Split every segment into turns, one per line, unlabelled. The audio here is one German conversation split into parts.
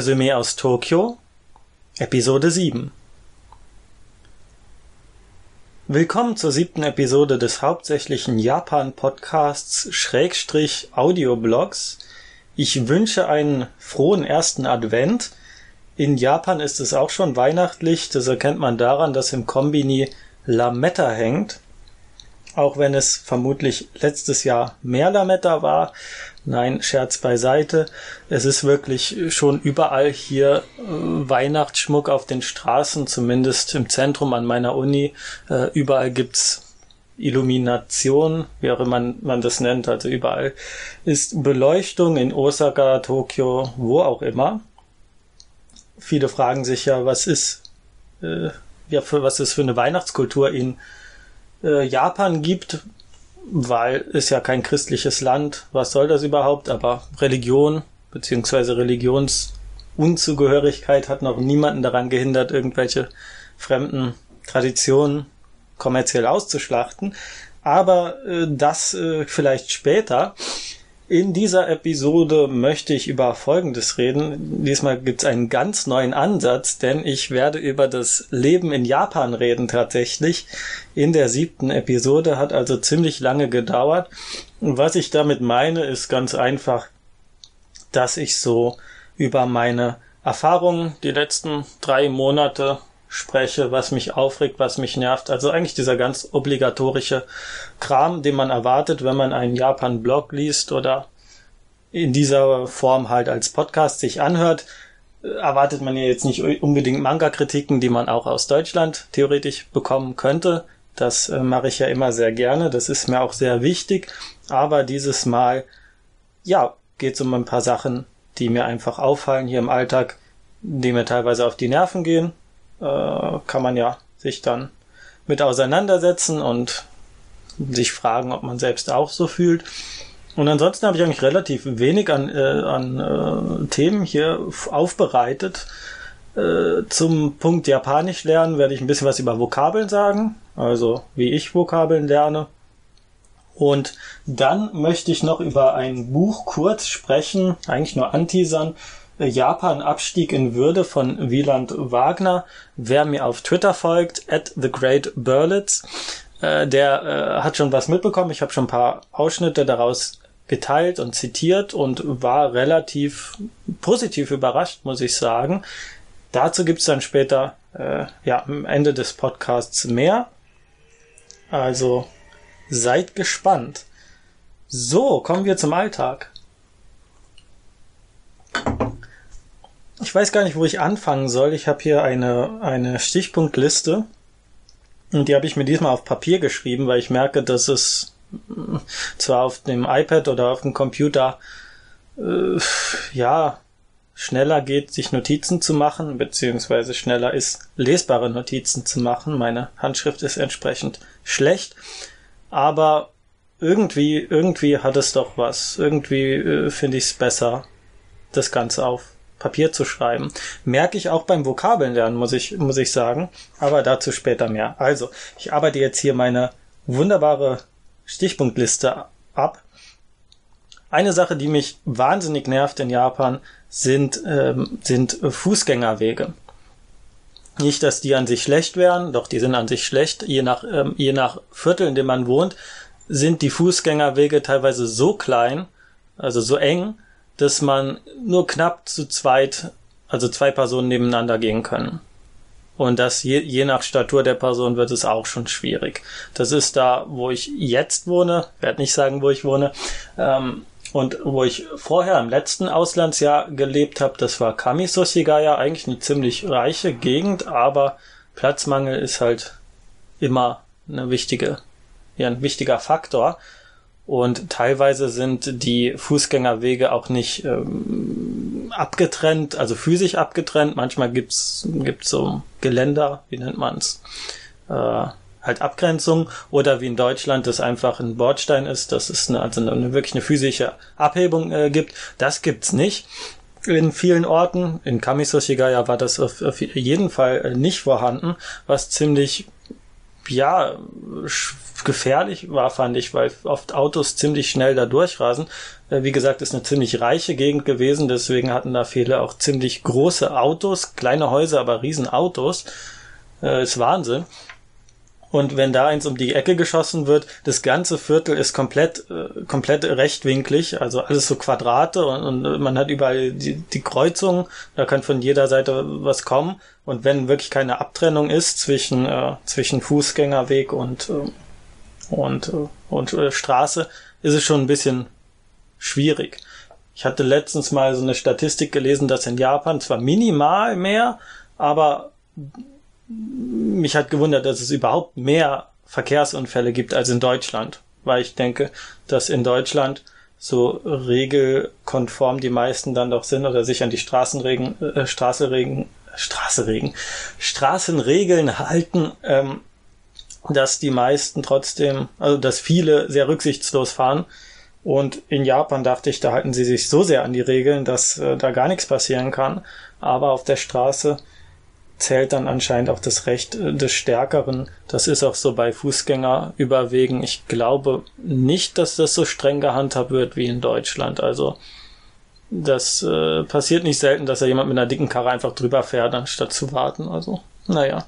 Resümee aus Tokio, Episode 7. Willkommen zur siebten Episode des hauptsächlichen Japan-Podcasts Schrägstrich Audioblogs. Ich wünsche einen frohen ersten Advent. In Japan ist es auch schon weihnachtlich. Das erkennt man daran, dass im Kombini Lametta hängt. Auch wenn es vermutlich letztes Jahr mehr Lametta war. Nein, Scherz beiseite. Es ist wirklich schon überall hier äh, Weihnachtsschmuck auf den Straßen, zumindest im Zentrum an meiner Uni. Äh, überall gibt's Illumination, wie auch immer man, man das nennt. Also überall ist Beleuchtung in Osaka, Tokio, wo auch immer. Viele fragen sich ja, was ist, äh, ja, für was es für eine Weihnachtskultur in äh, Japan gibt, weil es ja kein christliches Land, was soll das überhaupt? Aber Religion beziehungsweise Religionsunzugehörigkeit hat noch niemanden daran gehindert, irgendwelche fremden Traditionen kommerziell auszuschlachten. Aber äh, das äh, vielleicht später. In dieser Episode möchte ich über Folgendes reden. Diesmal gibt es einen ganz neuen Ansatz, denn ich werde über das Leben in Japan reden tatsächlich. In der siebten Episode hat also ziemlich lange gedauert. Und was ich damit meine, ist ganz einfach, dass ich so über meine Erfahrungen die letzten drei Monate spreche, was mich aufregt, was mich nervt. Also eigentlich dieser ganz obligatorische Kram, den man erwartet, wenn man einen Japan-Blog liest oder in dieser Form halt als Podcast sich anhört, erwartet man ja jetzt nicht unbedingt Manga-Kritiken, die man auch aus Deutschland theoretisch bekommen könnte. Das äh, mache ich ja immer sehr gerne. Das ist mir auch sehr wichtig. Aber dieses Mal, ja, geht es um ein paar Sachen, die mir einfach auffallen hier im Alltag, die mir teilweise auf die Nerven gehen äh, kann man ja sich dann mit auseinandersetzen und sich fragen, ob man selbst auch so fühlt. Und ansonsten habe ich eigentlich relativ wenig an, äh, an äh, Themen hier aufbereitet. Äh, zum Punkt Japanisch lernen werde ich ein bisschen was über Vokabeln sagen, also wie ich Vokabeln lerne. Und dann möchte ich noch über ein Buch kurz sprechen, eigentlich nur anteasern, Japan Abstieg in Würde von Wieland Wagner. Wer mir auf Twitter folgt, at the great Berlitz, äh, der äh, hat schon was mitbekommen. Ich habe schon ein paar Ausschnitte daraus geteilt und zitiert und war relativ positiv überrascht, muss ich sagen. Dazu gibt's dann später äh, ja am Ende des Podcasts mehr. Also seid gespannt. So, kommen wir zum Alltag. Ich weiß gar nicht, wo ich anfangen soll. Ich habe hier eine, eine Stichpunktliste. Und die habe ich mir diesmal auf Papier geschrieben, weil ich merke, dass es mm, zwar auf dem iPad oder auf dem Computer äh, ja schneller geht, sich Notizen zu machen, beziehungsweise schneller ist, lesbare Notizen zu machen. Meine Handschrift ist entsprechend schlecht, aber irgendwie, irgendwie hat es doch was. Irgendwie äh, finde ich es besser, das Ganze auf Papier zu schreiben. Merke ich auch beim Vokabeln lernen, muss ich, muss ich sagen. Aber dazu später mehr. Also, ich arbeite jetzt hier meine wunderbare Stichpunktliste ab. Eine Sache, die mich wahnsinnig nervt in Japan, sind, ähm, sind Fußgängerwege. Nicht, dass die an sich schlecht wären, doch die sind an sich schlecht. Je nach, ähm, je nach Viertel, in dem man wohnt, sind die Fußgängerwege teilweise so klein, also so eng, dass man nur knapp zu zweit, also zwei Personen nebeneinander gehen können. Und das je, je nach Statur der Person wird es auch schon schwierig. Das ist da, wo ich jetzt wohne, werde nicht sagen, wo ich wohne, ähm, und wo ich vorher im letzten Auslandsjahr gelebt habe, das war Kamisoshigaya, eigentlich eine ziemlich reiche Gegend, aber Platzmangel ist halt immer eine wichtige, ja, ein wichtiger Faktor. Und teilweise sind die Fußgängerwege auch nicht ähm, abgetrennt, also physisch abgetrennt. Manchmal gibt's gibt's so Geländer, wie nennt man's, äh, halt Abgrenzung. Oder wie in Deutschland das einfach ein Bordstein ist, dass es eine, also eine, wirklich eine physische Abhebung äh, gibt. Das gibt's nicht in vielen Orten. In Kamisoshigaya war das auf, auf jeden Fall äh, nicht vorhanden, was ziemlich ja, gefährlich war, fand ich, weil oft Autos ziemlich schnell da durchrasen. Äh, wie gesagt, ist eine ziemlich reiche Gegend gewesen, deswegen hatten da viele auch ziemlich große Autos, kleine Häuser, aber riesen Autos. Äh, ist Wahnsinn. Und wenn da eins um die Ecke geschossen wird, das ganze Viertel ist komplett, äh, komplett rechtwinklig, also alles so Quadrate und, und man hat überall die, die Kreuzungen, da kann von jeder Seite was kommen. Und wenn wirklich keine Abtrennung ist zwischen, äh, zwischen Fußgängerweg und, äh, und, äh, und äh, Straße, ist es schon ein bisschen schwierig. Ich hatte letztens mal so eine Statistik gelesen, dass in Japan zwar minimal mehr, aber mich hat gewundert, dass es überhaupt mehr Verkehrsunfälle gibt als in Deutschland, weil ich denke, dass in Deutschland so regelkonform die meisten dann doch sind oder sich an die Straßenregen, äh, Straßenregen, Straßenregen, Straßenregeln halten, ähm, dass die meisten trotzdem, also dass viele sehr rücksichtslos fahren. Und in Japan dachte ich, da halten sie sich so sehr an die Regeln, dass äh, da gar nichts passieren kann. Aber auf der Straße zählt dann anscheinend auch das Recht äh, des Stärkeren. Das ist auch so bei Fußgängerüberwegen. Ich glaube nicht, dass das so streng gehandhabt wird wie in Deutschland. Also das äh, passiert nicht selten, dass da jemand mit einer dicken Karre einfach drüber fährt, anstatt zu warten. Also, naja.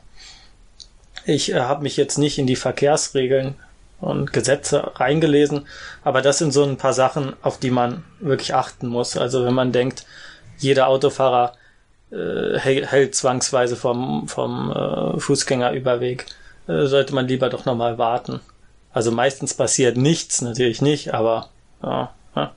Ich äh, habe mich jetzt nicht in die Verkehrsregeln und Gesetze reingelesen, aber das sind so ein paar Sachen, auf die man wirklich achten muss. Also wenn man denkt, jeder Autofahrer äh, hält zwangsweise vom, vom äh, Fußgängerüberweg, äh, sollte man lieber doch nochmal warten. Also meistens passiert nichts, natürlich nicht, aber ja, ja.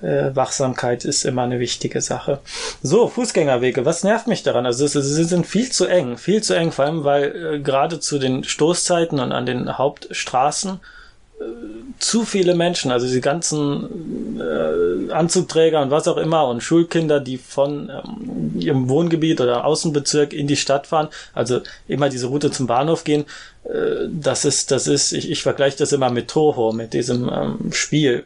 Äh, Wachsamkeit ist immer eine wichtige Sache. So, Fußgängerwege, was nervt mich daran? Also sie sind viel zu eng, viel zu eng, vor allem weil äh, gerade zu den Stoßzeiten und an den Hauptstraßen zu viele Menschen, also die ganzen äh, Anzugträger und was auch immer und Schulkinder, die von ähm, ihrem Wohngebiet oder Außenbezirk in die Stadt fahren, also immer diese Route zum Bahnhof gehen, äh, das ist, das ist, ich, ich vergleiche das immer mit Toho, mit diesem ähm, Spiel,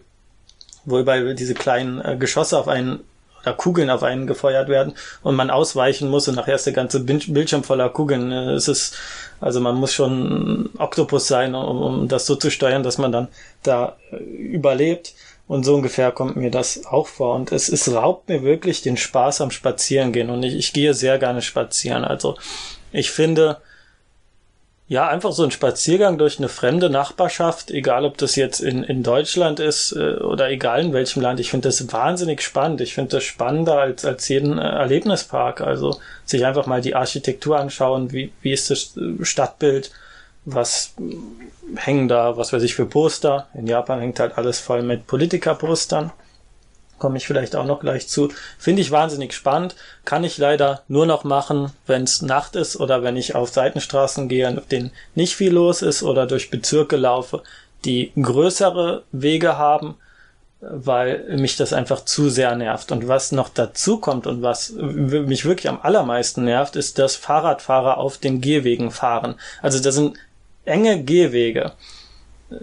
wo über diese kleinen äh, Geschosse auf einen oder Kugeln auf einen gefeuert werden und man ausweichen muss und nachher ist der ganze Bildschirm voller Kugeln. Äh, es ist also man muss schon Oktopus sein, um, um das so zu steuern, dass man dann da äh, überlebt. Und so ungefähr kommt mir das auch vor. Und es, es raubt mir wirklich den Spaß am Spazierengehen. Und ich, ich gehe sehr gerne spazieren. Also ich finde, ja, einfach so ein Spaziergang durch eine fremde Nachbarschaft, egal ob das jetzt in, in Deutschland ist äh, oder egal in welchem Land. Ich finde das wahnsinnig spannend. Ich finde das spannender als, als jeden äh, Erlebnispark. Also sich einfach mal die Architektur anschauen, wie, wie ist das äh, Stadtbild, was hängen da, was weiß ich für Poster. In Japan hängt halt alles voll mit Politikerpostern komme ich vielleicht auch noch gleich zu. Finde ich wahnsinnig spannend. Kann ich leider nur noch machen, wenn es Nacht ist oder wenn ich auf Seitenstraßen gehe, auf denen nicht viel los ist oder durch Bezirke laufe, die größere Wege haben, weil mich das einfach zu sehr nervt. Und was noch dazu kommt und was mich wirklich am allermeisten nervt, ist, dass Fahrradfahrer auf den Gehwegen fahren. Also das sind enge Gehwege,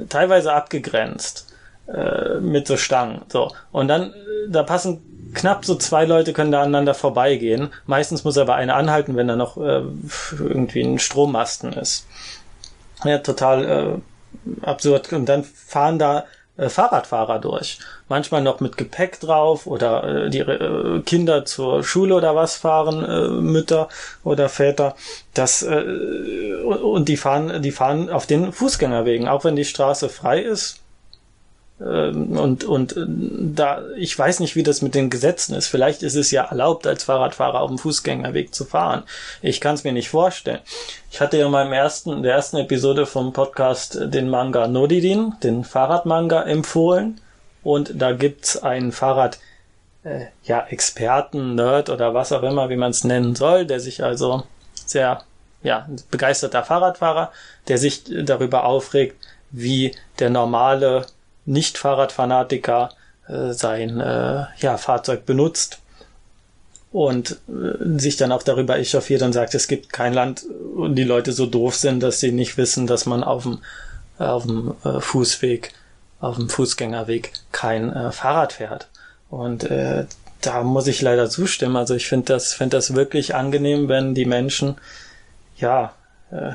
teilweise abgegrenzt äh, mit so Stangen. So. Und dann, äh, da passen knapp so zwei Leute können da aneinander vorbeigehen. Meistens muss aber einer anhalten, wenn da noch äh, irgendwie ein Strommasten ist. Ja, total äh, absurd. Und dann fahren da äh, Fahrradfahrer durch. Manchmal noch mit Gepäck drauf oder äh, die äh, Kinder zur Schule oder was fahren, äh, Mütter oder Väter. Das und die fahren, die fahren auf den Fußgängerwegen, auch wenn die Straße frei ist und, und äh, da, ich weiß nicht, wie das mit den Gesetzen ist. Vielleicht ist es ja erlaubt, als Fahrradfahrer auf dem Fußgängerweg zu fahren. Ich kann es mir nicht vorstellen. Ich hatte ja in meinem ersten, in der ersten Episode vom Podcast den Manga Nodidin, den Fahrradmanga, empfohlen. Und da gibt's einen Fahrrad, äh, ja, Experten, Nerd oder was auch immer, wie man es nennen soll, der sich also sehr, ja, begeisterter Fahrradfahrer, der sich darüber aufregt, wie der normale nicht-Fahrradfanatiker äh, sein äh, ja, Fahrzeug benutzt und äh, sich dann auch darüber echauffiert und sagt, es gibt kein Land, und die Leute so doof sind, dass sie nicht wissen, dass man auf dem, äh, äh, Fußweg, auf dem Fußgängerweg kein äh, Fahrrad fährt. Und äh, da muss ich leider zustimmen. Also ich finde das, finde das wirklich angenehm, wenn die Menschen ja äh,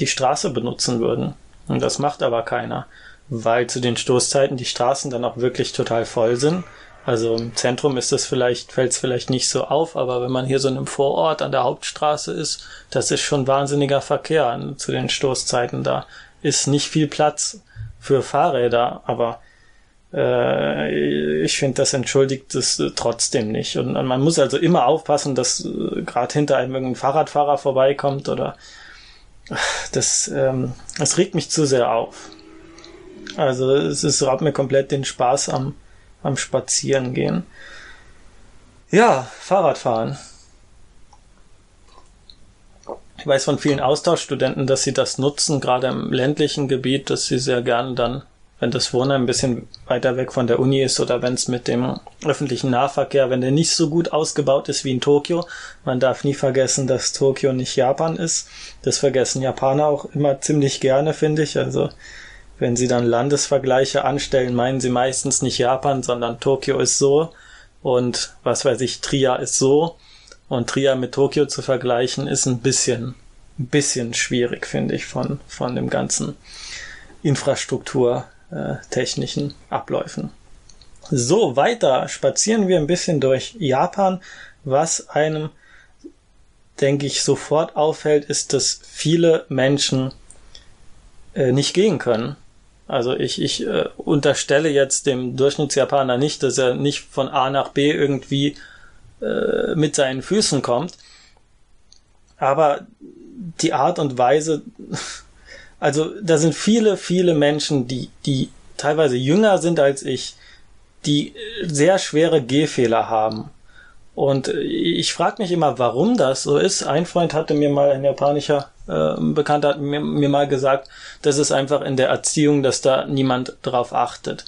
die Straße benutzen würden. Und das macht aber keiner, weil zu den Stoßzeiten die Straßen dann auch wirklich total voll sind. Also im Zentrum ist das vielleicht, fällt es vielleicht nicht so auf, aber wenn man hier so in einem Vorort an der Hauptstraße ist, das ist schon wahnsinniger Verkehr zu den Stoßzeiten. Da ist nicht viel Platz für Fahrräder, aber äh, ich finde, das entschuldigt es äh, trotzdem nicht. Und, und, man muss also immer aufpassen, dass äh, gerade hinter einem irgendein Fahrradfahrer vorbeikommt oder das, ähm, das regt mich zu sehr auf. Also es ist, raubt mir komplett den Spaß am, am Spazierengehen. Ja, Fahrradfahren. Ich weiß von vielen Austauschstudenten, dass sie das nutzen, gerade im ländlichen Gebiet, dass sie sehr gerne dann wenn das Wohnen ein bisschen weiter weg von der Uni ist oder wenn es mit dem öffentlichen Nahverkehr, wenn der nicht so gut ausgebaut ist wie in Tokio. Man darf nie vergessen, dass Tokio nicht Japan ist. Das vergessen Japaner auch immer ziemlich gerne, finde ich. Also wenn sie dann Landesvergleiche anstellen, meinen sie meistens nicht Japan, sondern Tokio ist so und was weiß ich, Trier ist so. Und Trier mit Tokio zu vergleichen ist ein bisschen, ein bisschen schwierig, finde ich, von, von dem ganzen Infrastruktur äh, Abläufen. So, weiter spazieren wir ein bisschen durch Japan. Was einem, denke ich, sofort auffällt, ist, dass viele Menschen äh, nicht gehen können. Also ich, ich äh, unterstelle jetzt dem Durchschnittsjapaner nicht, dass er nicht von A nach B irgendwie äh, mit seinen Füßen kommt. Aber die Art und Weise, also da sind viele, viele Menschen, die, die teilweise jünger sind als ich, die sehr schwere Gehfehler haben. Und ich frage mich immer, warum das so ist. Ein Freund hatte mir mal, ein japanischer äh, Bekannter hat mir, mir mal gesagt, das ist einfach in der Erziehung, dass da niemand drauf achtet.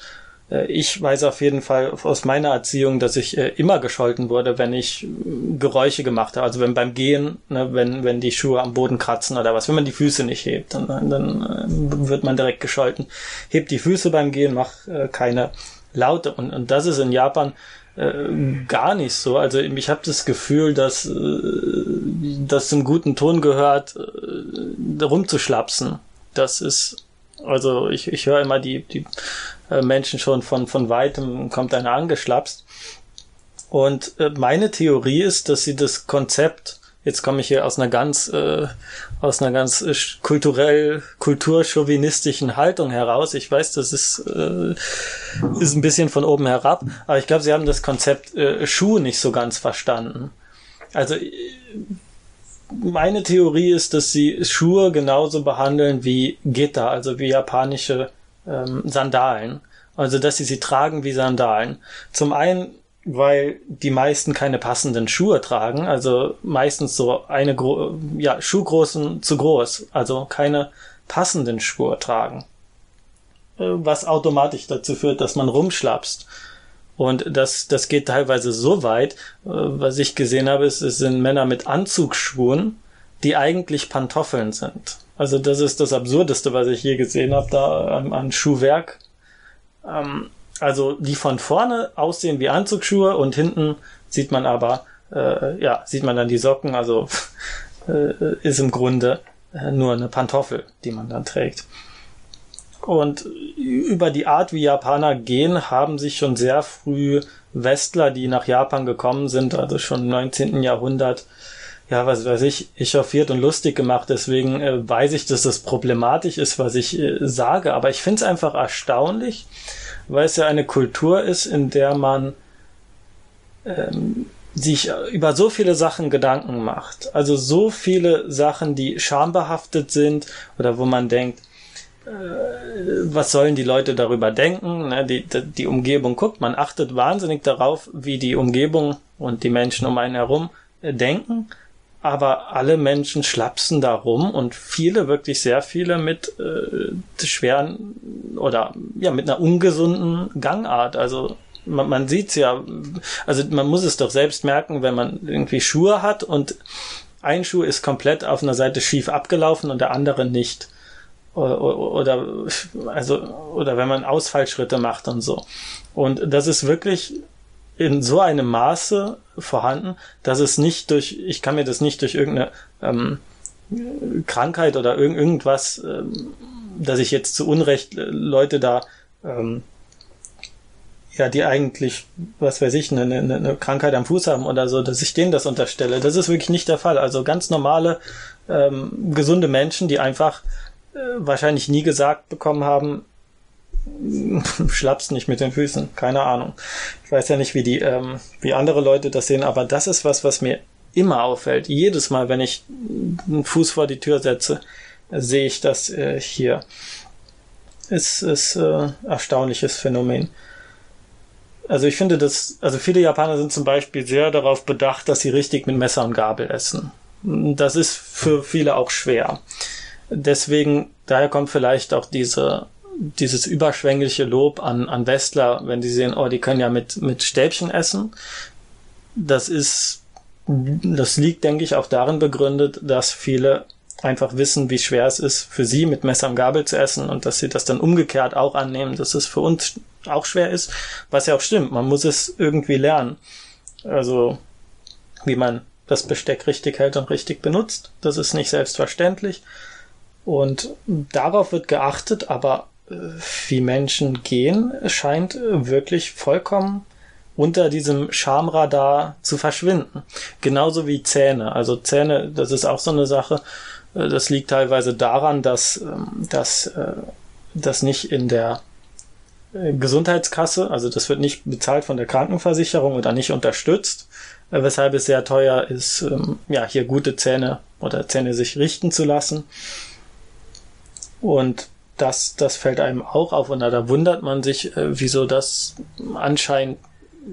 Äh, ich weiß auf jeden Fall aus meiner Erziehung, dass ich äh, immer gescholten wurde, wenn ich Geräusche gemacht habe. Also wenn beim Gehen, ne, wenn, wenn die Schuhe am Boden kratzen oder was, wenn man die Füße nicht hebt, dann, dann wird man direkt gescholten. Hebt die Füße beim Gehen, mach keine Laute. Und, und das ist in Japan gar nicht so. Also ich habe das Gefühl, dass das zum guten Ton gehört, rumzuschlapsen. Das ist also ich, ich höre immer die, die äh, Menschen schon von, von weitem kommt einer angeschlapst. Und äh, meine Theorie ist, dass sie das Konzept, jetzt komme ich hier aus einer ganz, äh, aus einer ganz äh, kulturell, kulturchauvinistischen Haltung heraus. Ich weiß, das ist, äh, ist ein bisschen von oben herab, aber ich glaube, sie haben das Konzept äh, Schuh nicht so ganz verstanden. Also meine Theorie ist, dass sie Schuhe genauso behandeln wie Gitter, also wie japanische ähm, Sandalen. Also, dass sie sie tragen wie Sandalen. Zum einen, weil die meisten keine passenden Schuhe tragen, also meistens so eine Gro ja, Schuhgroßen zu groß, also keine passenden Schuhe tragen. Äh, was automatisch dazu führt, dass man rumschlapst. Und das, das geht teilweise so weit, äh, was ich gesehen habe, ist, es sind Männer mit Anzugsschuhen, die eigentlich Pantoffeln sind. Also das ist das Absurdeste, was ich je gesehen habe, da an, an Schuhwerk. Ähm, also die von vorne aussehen wie Anzugsschuhe und hinten sieht man aber, äh, ja, sieht man dann die Socken, also äh, ist im Grunde äh, nur eine Pantoffel, die man dann trägt. Und über die Art, wie Japaner gehen, haben sich schon sehr früh Westler, die nach Japan gekommen sind, also schon im 19. Jahrhundert, ja, was weiß ich, echauffiert und lustig gemacht. Deswegen äh, weiß ich, dass das problematisch ist, was ich äh, sage. Aber ich finde es einfach erstaunlich, weil es ja eine Kultur ist, in der man ähm, sich über so viele Sachen Gedanken macht. Also so viele Sachen, die schambehaftet sind oder wo man denkt, äh, was sollen die Leute darüber denken? Ne? Die, die, die Umgebung guckt, man achtet wahnsinnig darauf, wie die Umgebung und die Menschen um einen herum äh, denken, aber alle Menschen schlapsen da rum und viele, wirklich sehr viele mit äh, schweren oder ja, mit einer ungesunden Gangart. Also man, man sieht's ja, also man muss es doch selbst merken, wenn man irgendwie Schuhe hat und ein Schuh ist komplett auf einer Seite schief abgelaufen und der andere nicht oder, also, oder wenn man Ausfallschritte macht und so. Und das ist wirklich in so einem Maße vorhanden, dass es nicht durch, ich kann mir das nicht durch irgendeine ähm, Krankheit oder irg irgendwas, ähm, dass ich jetzt zu Unrecht äh, Leute da ähm, ja, die eigentlich, was weiß ich, eine, eine, eine Krankheit am Fuß haben oder so, dass ich denen das unterstelle. Das ist wirklich nicht der Fall. Also ganz normale, ähm, gesunde Menschen, die einfach äh, wahrscheinlich nie gesagt bekommen haben, schlappst nicht mit den Füßen, keine Ahnung. Ich weiß ja nicht, wie die, ähm, wie andere Leute das sehen, aber das ist was, was mir immer auffällt. Jedes Mal, wenn ich einen Fuß vor die Tür setze, sehe ich das äh, hier. Es ist äh, erstaunliches Phänomen. Also ich finde das, also viele Japaner sind zum Beispiel sehr darauf bedacht, dass sie richtig mit Messer und Gabel essen. Das ist für viele auch schwer. Deswegen, daher kommt vielleicht auch diese, dieses überschwängliche Lob an, an Westler, wenn die sehen, oh, die können ja mit, mit Stäbchen essen. Das ist, das liegt, denke ich, auch darin begründet, dass viele einfach wissen, wie schwer es ist, für sie mit Messer und Gabel zu essen und dass sie das dann umgekehrt auch annehmen, dass es für uns auch schwer ist, was ja auch stimmt. Man muss es irgendwie lernen. Also, wie man das Besteck richtig hält und richtig benutzt. Das ist nicht selbstverständlich. Und darauf wird geachtet, aber wie Menschen gehen, scheint wirklich vollkommen unter diesem Schamradar zu verschwinden. Genauso wie Zähne. Also Zähne, das ist auch so eine Sache. Äh, das liegt teilweise daran, dass, ähm, dass äh, das nicht in der äh, Gesundheitskasse, also das wird nicht bezahlt von der Krankenversicherung oder nicht unterstützt, weshalb es sehr teuer ist, ähm, ja, hier gute Zähne oder Zähne sich richten zu lassen. Und das, das fällt einem auch auf und da wundert man sich, wieso das anscheinend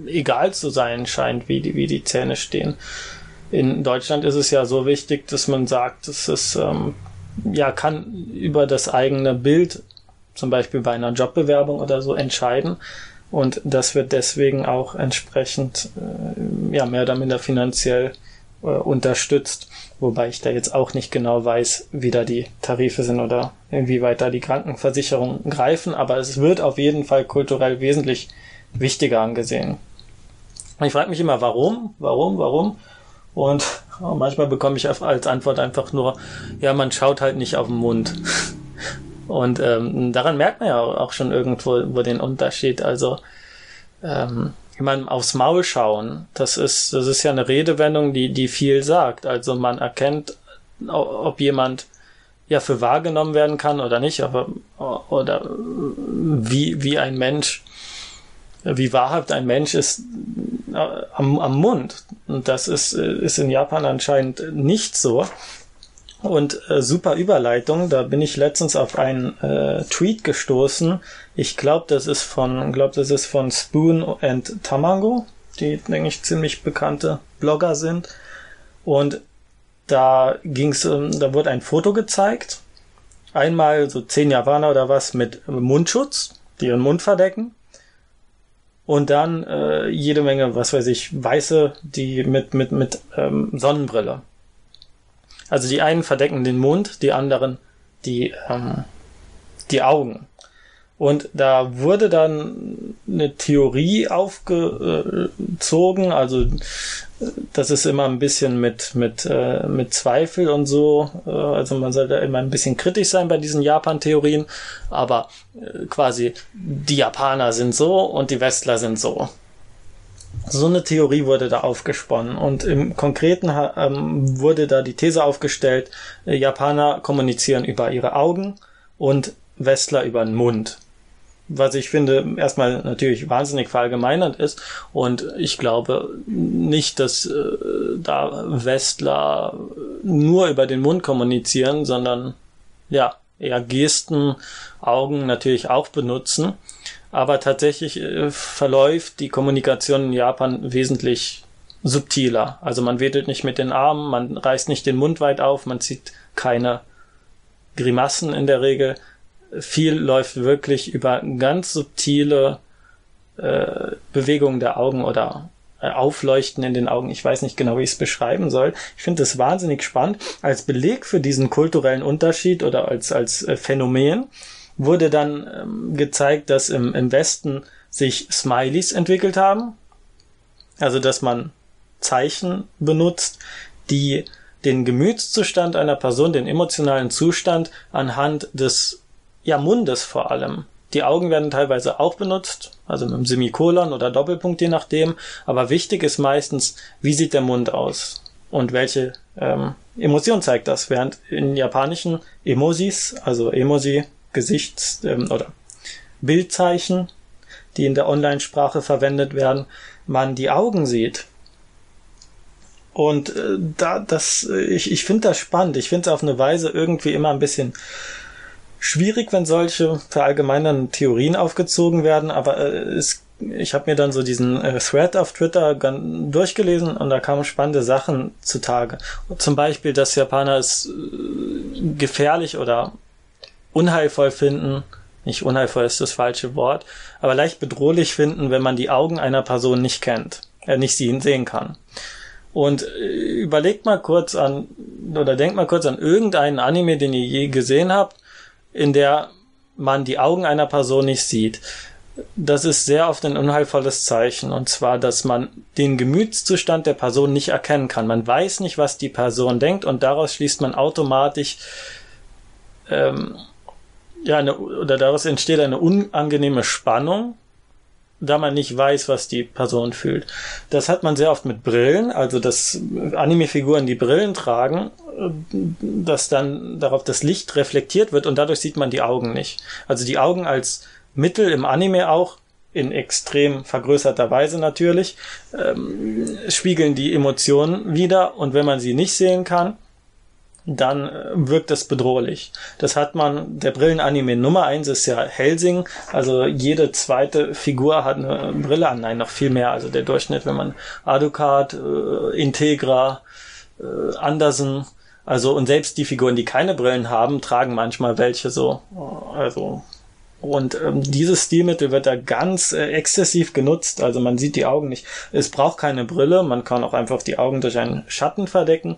egal zu sein scheint, wie die, wie die Zähne stehen. In Deutschland ist es ja so wichtig, dass man sagt, dass es ähm, ja kann über das eigene Bild, zum Beispiel bei einer Jobbewerbung oder so, entscheiden. Und das wird deswegen auch entsprechend äh, ja mehr oder minder finanziell äh, unterstützt. Wobei ich da jetzt auch nicht genau weiß, wie da die Tarife sind oder inwieweit da die Krankenversicherungen greifen, aber es wird auf jeden Fall kulturell wesentlich wichtiger angesehen. Ich frage mich immer, warum, warum, warum? Und manchmal bekomme ich als Antwort einfach nur, ja, man schaut halt nicht auf den Mund. Und ähm, daran merkt man ja auch schon irgendwo wo den Unterschied. Also ähm, meine, aufs Maul schauen, das ist, das ist ja eine Redewendung, die, die viel sagt. Also man erkennt, ob jemand ja für wahrgenommen werden kann oder nicht, aber oder wie, wie ein Mensch wie wahrhaft ein Mensch ist äh, am, am Mund. Und das ist, äh, ist in Japan anscheinend nicht so. Und äh, super Überleitung, da bin ich letztens auf einen äh, Tweet gestoßen. Ich glaube, das ist von, glaube das ist von Spoon and Tamago, die denke ich ziemlich bekannte Blogger sind. Und da ging's, ähm, da wurde ein Foto gezeigt. Einmal so zehn Japaner oder was mit Mundschutz, die ihren Mund verdecken und dann äh, jede Menge, was weiß ich, Weiße, die mit, mit, mit ähm, Sonnenbrille. Also die einen verdecken den Mund, die anderen die, ähm, die Augen. Und da wurde dann eine Theorie aufgezogen, also das ist immer ein bisschen mit, mit, äh, mit Zweifel und so. Äh, also man sollte immer ein bisschen kritisch sein bei diesen Japan-Theorien, aber äh, quasi die Japaner sind so und die Westler sind so. So eine Theorie wurde da aufgesponnen und im Konkreten ähm, wurde da die These aufgestellt, äh, Japaner kommunizieren über ihre Augen und Westler über den Mund was ich finde erstmal natürlich wahnsinnig verallgemeinert ist. Und ich glaube nicht, dass äh, da Westler nur über den Mund kommunizieren, sondern ja, eher Gesten, Augen natürlich auch benutzen. Aber tatsächlich äh, verläuft die Kommunikation in Japan wesentlich subtiler. Also man wedelt nicht mit den Armen, man reißt nicht den Mund weit auf, man zieht keine Grimassen in der Regel, viel läuft wirklich über ganz subtile äh, Bewegungen der Augen oder äh, Aufleuchten in den Augen. Ich weiß nicht genau, wie ich es beschreiben soll. Ich finde das wahnsinnig spannend. Als Beleg für diesen kulturellen Unterschied oder als, als äh, Phänomen wurde dann ähm, gezeigt, dass im, im Westen sich Smileys entwickelt haben. Also, dass man Zeichen benutzt, die den Gemütszustand einer Person, den emotionalen Zustand anhand des ja, Mundes vor allem. Die Augen werden teilweise auch benutzt, also mit einem Semikolon oder Doppelpunkt, je nachdem. Aber wichtig ist meistens, wie sieht der Mund aus und welche ähm, Emotion zeigt das. Während in japanischen Emojis, also Emoji, Gesichts- ähm, oder Bildzeichen, die in der Online-Sprache verwendet werden, man die Augen sieht. Und äh, da, das, äh, ich, ich finde das spannend. Ich finde es auf eine Weise irgendwie immer ein bisschen schwierig, wenn solche verallgemeinern Theorien aufgezogen werden, aber äh, es, ich habe mir dann so diesen äh, Thread auf Twitter durchgelesen und da kamen spannende Sachen zutage. Zum Beispiel, dass Japaner es äh, gefährlich oder unheilvoll finden, nicht unheilvoll ist das falsche Wort, aber leicht bedrohlich finden, wenn man die Augen einer Person nicht kennt, äh, nicht sie sehen kann. Und äh, überlegt mal kurz an, oder denkt mal kurz an irgendeinen Anime, den ihr je gesehen habt, in der man die Augen einer Person nicht sieht. Das ist sehr oft ein unheilvolles Zeichen, und zwar, dass man den Gemütszustand der Person nicht erkennen kann. Man weiß nicht, was die Person denkt, und daraus schließt man automatisch ähm, ja, eine, oder daraus entsteht eine unangenehme Spannung, da man nicht weiß, was die Person fühlt. Das hat man sehr oft mit Brillen, also dass Anime-Figuren, die Brillen tragen, dass dann darauf das Licht reflektiert wird und dadurch sieht man die Augen nicht. Also die Augen als Mittel im Anime auch, in extrem vergrößerter Weise natürlich, ähm, spiegeln die Emotionen wieder und wenn man sie nicht sehen kann, dann äh, wirkt das bedrohlich. Das hat man, der Brillenanime Nummer eins ist ja Helsing, also jede zweite Figur hat eine Brille an, nein, noch viel mehr, also der Durchschnitt, wenn man Aducard, äh, Integra, äh, Andersen, also und selbst die Figuren, die keine Brillen haben, tragen manchmal welche so, also und ähm, dieses Stilmittel wird da ganz äh, exzessiv genutzt, also man sieht die Augen nicht. Es braucht keine Brille, man kann auch einfach die Augen durch einen Schatten verdecken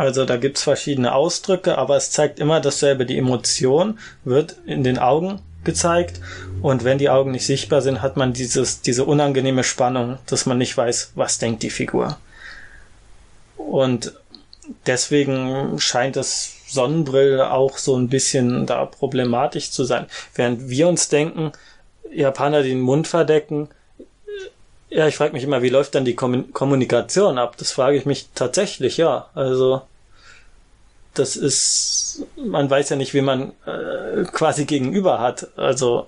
also da gibt's verschiedene Ausdrücke, aber es zeigt immer dasselbe. Die Emotion wird in den Augen gezeigt und wenn die Augen nicht sichtbar sind, hat man dieses, diese unangenehme Spannung, dass man nicht weiß, was denkt die Figur. Und deswegen scheint das Sonnenbrille auch so ein bisschen da problematisch zu sein. Während wir uns denken, Japaner den Mund verdecken, ja, ich frage mich immer, wie läuft dann die Kommunikation ab? Das frage ich mich tatsächlich, ja. Also das ist, man weiß ja nicht, wie man äh, quasi gegenüber hat. Also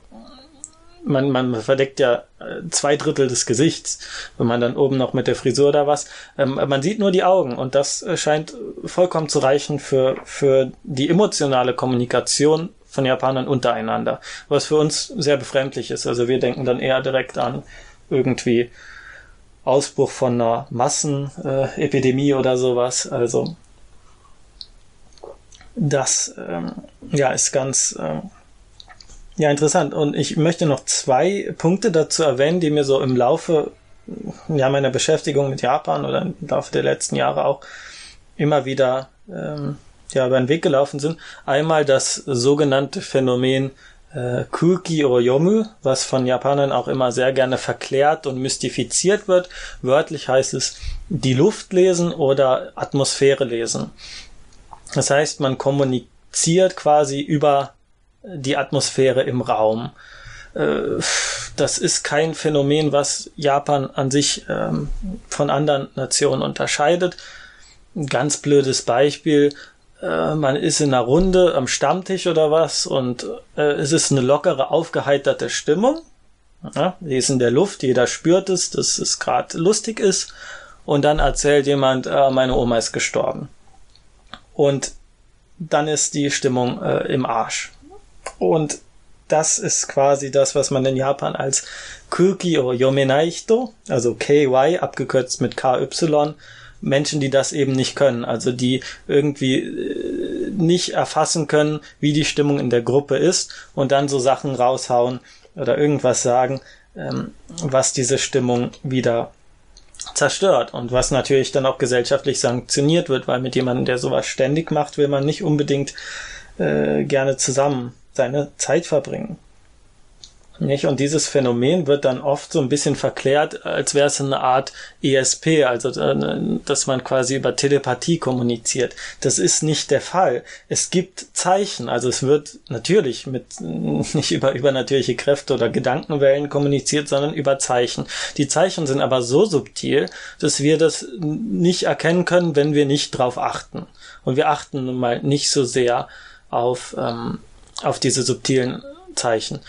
man, man verdeckt ja äh, zwei Drittel des Gesichts, wenn man dann oben noch mit der Frisur oder was. Ähm, man sieht nur die Augen und das scheint vollkommen zu reichen für, für die emotionale Kommunikation von Japanern untereinander, was für uns sehr befremdlich ist. Also wir denken dann eher direkt an irgendwie Ausbruch von einer Massenepidemie äh, oder sowas. Also das ähm, ja ist ganz ähm, ja interessant. Und ich möchte noch zwei Punkte dazu erwähnen, die mir so im Laufe ja, meiner Beschäftigung mit Japan oder im Laufe der letzten Jahre auch immer wieder ähm, ja, über den Weg gelaufen sind. Einmal das sogenannte Phänomen äh, Kuki Oyomu, was von Japanern auch immer sehr gerne verklärt und mystifiziert wird. Wörtlich heißt es die Luft lesen oder Atmosphäre lesen. Das heißt, man kommuniziert quasi über die Atmosphäre im Raum. Äh, das ist kein Phänomen, was Japan an sich ähm, von anderen Nationen unterscheidet. Ein ganz blödes Beispiel. Äh, man ist in einer Runde am Stammtisch oder was und äh, es ist eine lockere, aufgeheiterte Stimmung. Die ist in der Luft, jeder spürt es, dass es gerade lustig ist. Und dann erzählt jemand, meine Oma ist gestorben. Und dann ist die Stimmung äh, im Arsch. Und das ist quasi das, was man in Japan als Kuki o Yomenaito, also KY, abgekürzt mit KY, Menschen, die das eben nicht können, also die irgendwie äh, nicht erfassen können, wie die Stimmung in der Gruppe ist und dann so Sachen raushauen oder irgendwas sagen, ähm, was diese Stimmung wieder zerstört und was natürlich dann auch gesellschaftlich sanktioniert wird, weil mit jemandem, der sowas ständig macht, will man nicht unbedingt äh, gerne zusammen seine Zeit verbringen. Nicht? Und dieses Phänomen wird dann oft so ein bisschen verklärt, als wäre es eine Art ESP, also äh, dass man quasi über Telepathie kommuniziert. Das ist nicht der Fall. Es gibt Zeichen, also es wird natürlich mit nicht über übernatürliche Kräfte oder Gedankenwellen kommuniziert, sondern über Zeichen. Die Zeichen sind aber so subtil, dass wir das nicht erkennen können, wenn wir nicht drauf achten. Und wir achten nun mal nicht so sehr auf, ähm, auf diese subtilen Zeichen.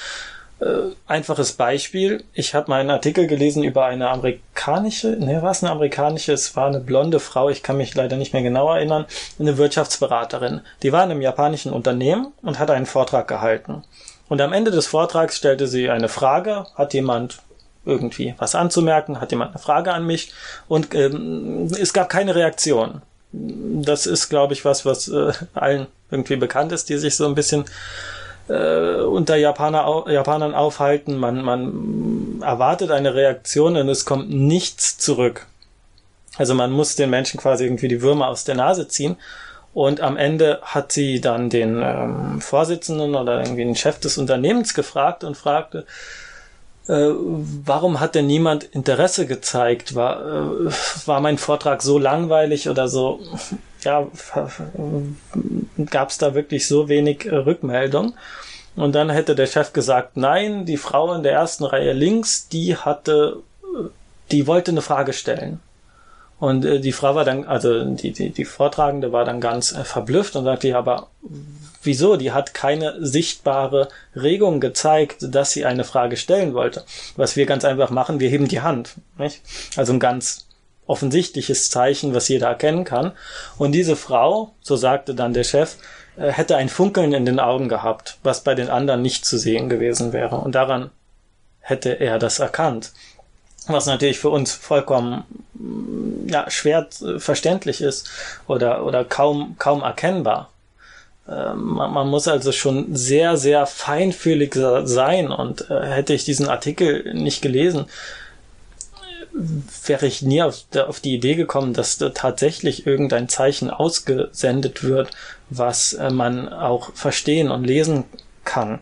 Äh, einfaches Beispiel. Ich habe mal einen Artikel gelesen über eine amerikanische, ne, war es eine amerikanische? Es war eine blonde Frau, ich kann mich leider nicht mehr genau erinnern, eine Wirtschaftsberaterin. Die war in einem japanischen Unternehmen und hat einen Vortrag gehalten. Und am Ende des Vortrags stellte sie eine Frage, hat jemand irgendwie was anzumerken, hat jemand eine Frage an mich und ähm, es gab keine Reaktion. Das ist, glaube ich, was, was äh, allen irgendwie bekannt ist, die sich so ein bisschen äh, unter Japaner, Japanern aufhalten. Man, man erwartet eine Reaktion und es kommt nichts zurück. Also man muss den Menschen quasi irgendwie die Würmer aus der Nase ziehen. Und am Ende hat sie dann den ähm, Vorsitzenden oder irgendwie den Chef des Unternehmens gefragt und fragte, äh, warum hat denn niemand Interesse gezeigt? War, äh, war mein Vortrag so langweilig oder so? Ja, gab es da wirklich so wenig äh, Rückmeldung? Und dann hätte der Chef gesagt, nein, die Frau in der ersten Reihe links, die hatte, äh, die wollte eine Frage stellen. Und äh, die Frau war dann, also die, die, die Vortragende war dann ganz äh, verblüfft und sagte, ja, aber wieso? Die hat keine sichtbare Regung gezeigt, dass sie eine Frage stellen wollte. Was wir ganz einfach machen, wir heben die Hand. Nicht? Also ein ganz offensichtliches Zeichen, was jeder erkennen kann. Und diese Frau, so sagte dann der Chef, äh, hätte ein Funkeln in den Augen gehabt, was bei den anderen nicht zu sehen gewesen wäre. Und daran hätte er das erkannt was natürlich für uns vollkommen ja, schwer verständlich ist oder, oder kaum, kaum erkennbar. Ähm, man, man, muss also schon sehr, sehr feinfühlig sein und äh, hätte ich diesen Artikel nicht gelesen, wäre ich nie auf, auf die Idee gekommen, dass da tatsächlich irgendein Zeichen ausgesendet wird, was äh, man auch verstehen und lesen kann.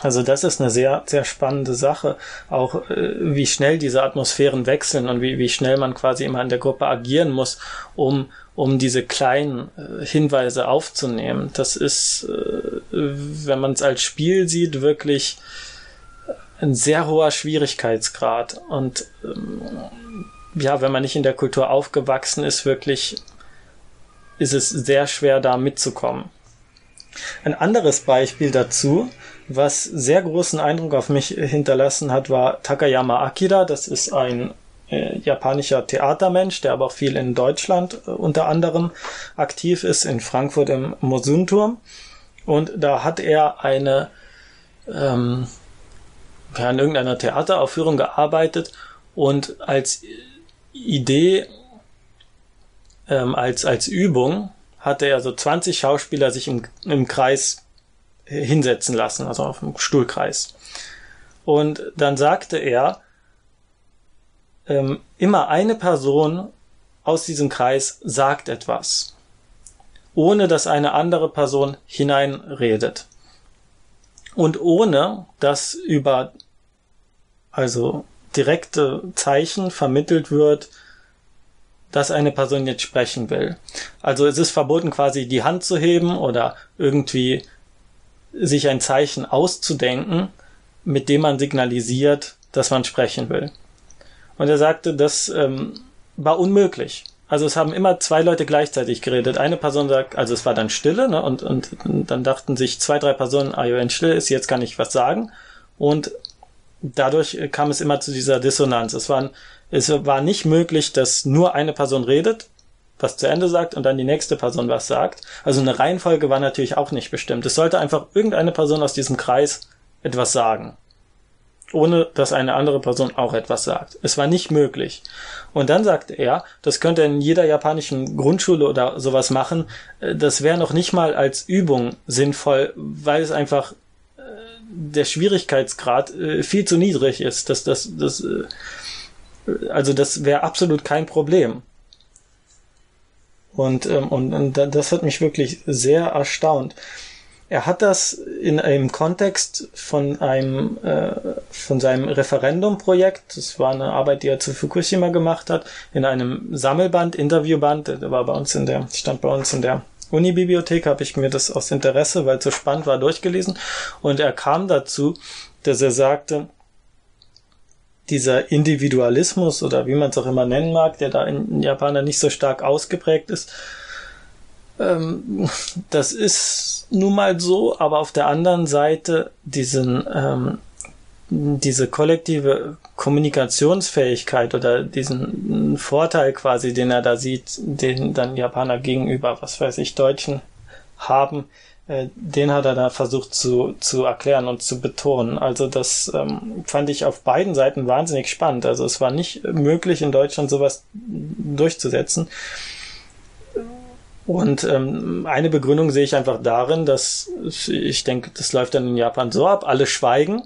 Also das ist eine sehr, sehr spannende Sache, auch äh, wie schnell diese Atmosphären wechseln und wie, wie schnell man quasi immer in der Gruppe agieren muss, um, um diese kleinen äh, Hinweise aufzunehmen. Das ist, äh, wenn man es als Spiel sieht, wirklich ein sehr hoher Schwierigkeitsgrad. Und ähm, ja, wenn man nicht in der Kultur aufgewachsen ist, wirklich ist es sehr schwer, da mitzukommen. Ein anderes Beispiel dazu was sehr großen Eindruck auf mich hinterlassen hat, war Takayama Akira. Das ist ein äh, japanischer Theatermensch, der aber auch viel in Deutschland äh, unter anderem aktiv ist, in Frankfurt im Mosunturm. Und da hat er eine ähm, ja, in irgendeiner Theateraufführung gearbeitet und als Idee, ähm, als, als Übung hatte er so 20 Schauspieler sich im, im Kreis hinsetzen lassen, also auf dem Stuhlkreis. Und dann sagte er, ähm, immer eine Person aus diesem Kreis sagt etwas, ohne dass eine andere Person hineinredet. Und ohne dass über also direkte Zeichen vermittelt wird, dass eine Person jetzt sprechen will. Also es ist verboten, quasi die Hand zu heben oder irgendwie sich ein Zeichen auszudenken, mit dem man signalisiert, dass man sprechen will. Und er sagte, das ähm, war unmöglich. Also es haben immer zwei Leute gleichzeitig geredet. Eine Person sagt, also es war dann Stille, ne, und, und, und dann dachten sich zwei, drei Personen, ah, wenn Stille ist, jetzt kann ich was sagen. Und dadurch kam es immer zu dieser Dissonanz. Es war, es war nicht möglich, dass nur eine Person redet was zu Ende sagt und dann die nächste Person was sagt. Also eine Reihenfolge war natürlich auch nicht bestimmt. Es sollte einfach irgendeine Person aus diesem Kreis etwas sagen. Ohne dass eine andere Person auch etwas sagt. Es war nicht möglich. Und dann sagte er, das könnte in jeder japanischen Grundschule oder sowas machen. Äh, das wäre noch nicht mal als Übung sinnvoll, weil es einfach äh, der Schwierigkeitsgrad äh, viel zu niedrig ist. Das, das, das, also das wäre absolut kein Problem. Und, ähm, und, und das hat mich wirklich sehr erstaunt. Er hat das in einem Kontext von einem äh, von seinem Referendumprojekt, das war eine Arbeit, die er zu Fukushima gemacht hat, in einem Sammelband, Interviewband, der war bei uns in der, stand bei uns in der Unibibliothek, habe ich mir das aus Interesse, weil es so spannend war, durchgelesen. Und er kam dazu, dass er sagte, dieser Individualismus oder wie man es auch immer nennen mag, der da in Japan nicht so stark ausgeprägt ist, ähm, das ist nun mal so, aber auf der anderen Seite diesen, ähm, diese kollektive Kommunikationsfähigkeit oder diesen Vorteil quasi, den er da sieht, den dann Japaner gegenüber, was weiß ich, Deutschen haben, äh, den hat er da versucht zu, zu erklären und zu betonen. Also das ähm, fand ich auf beiden Seiten wahnsinnig spannend. Also es war nicht möglich, in Deutschland sowas durchzusetzen. Und ähm, eine Begründung sehe ich einfach darin, dass ich denke, das läuft dann in Japan so ab, alle schweigen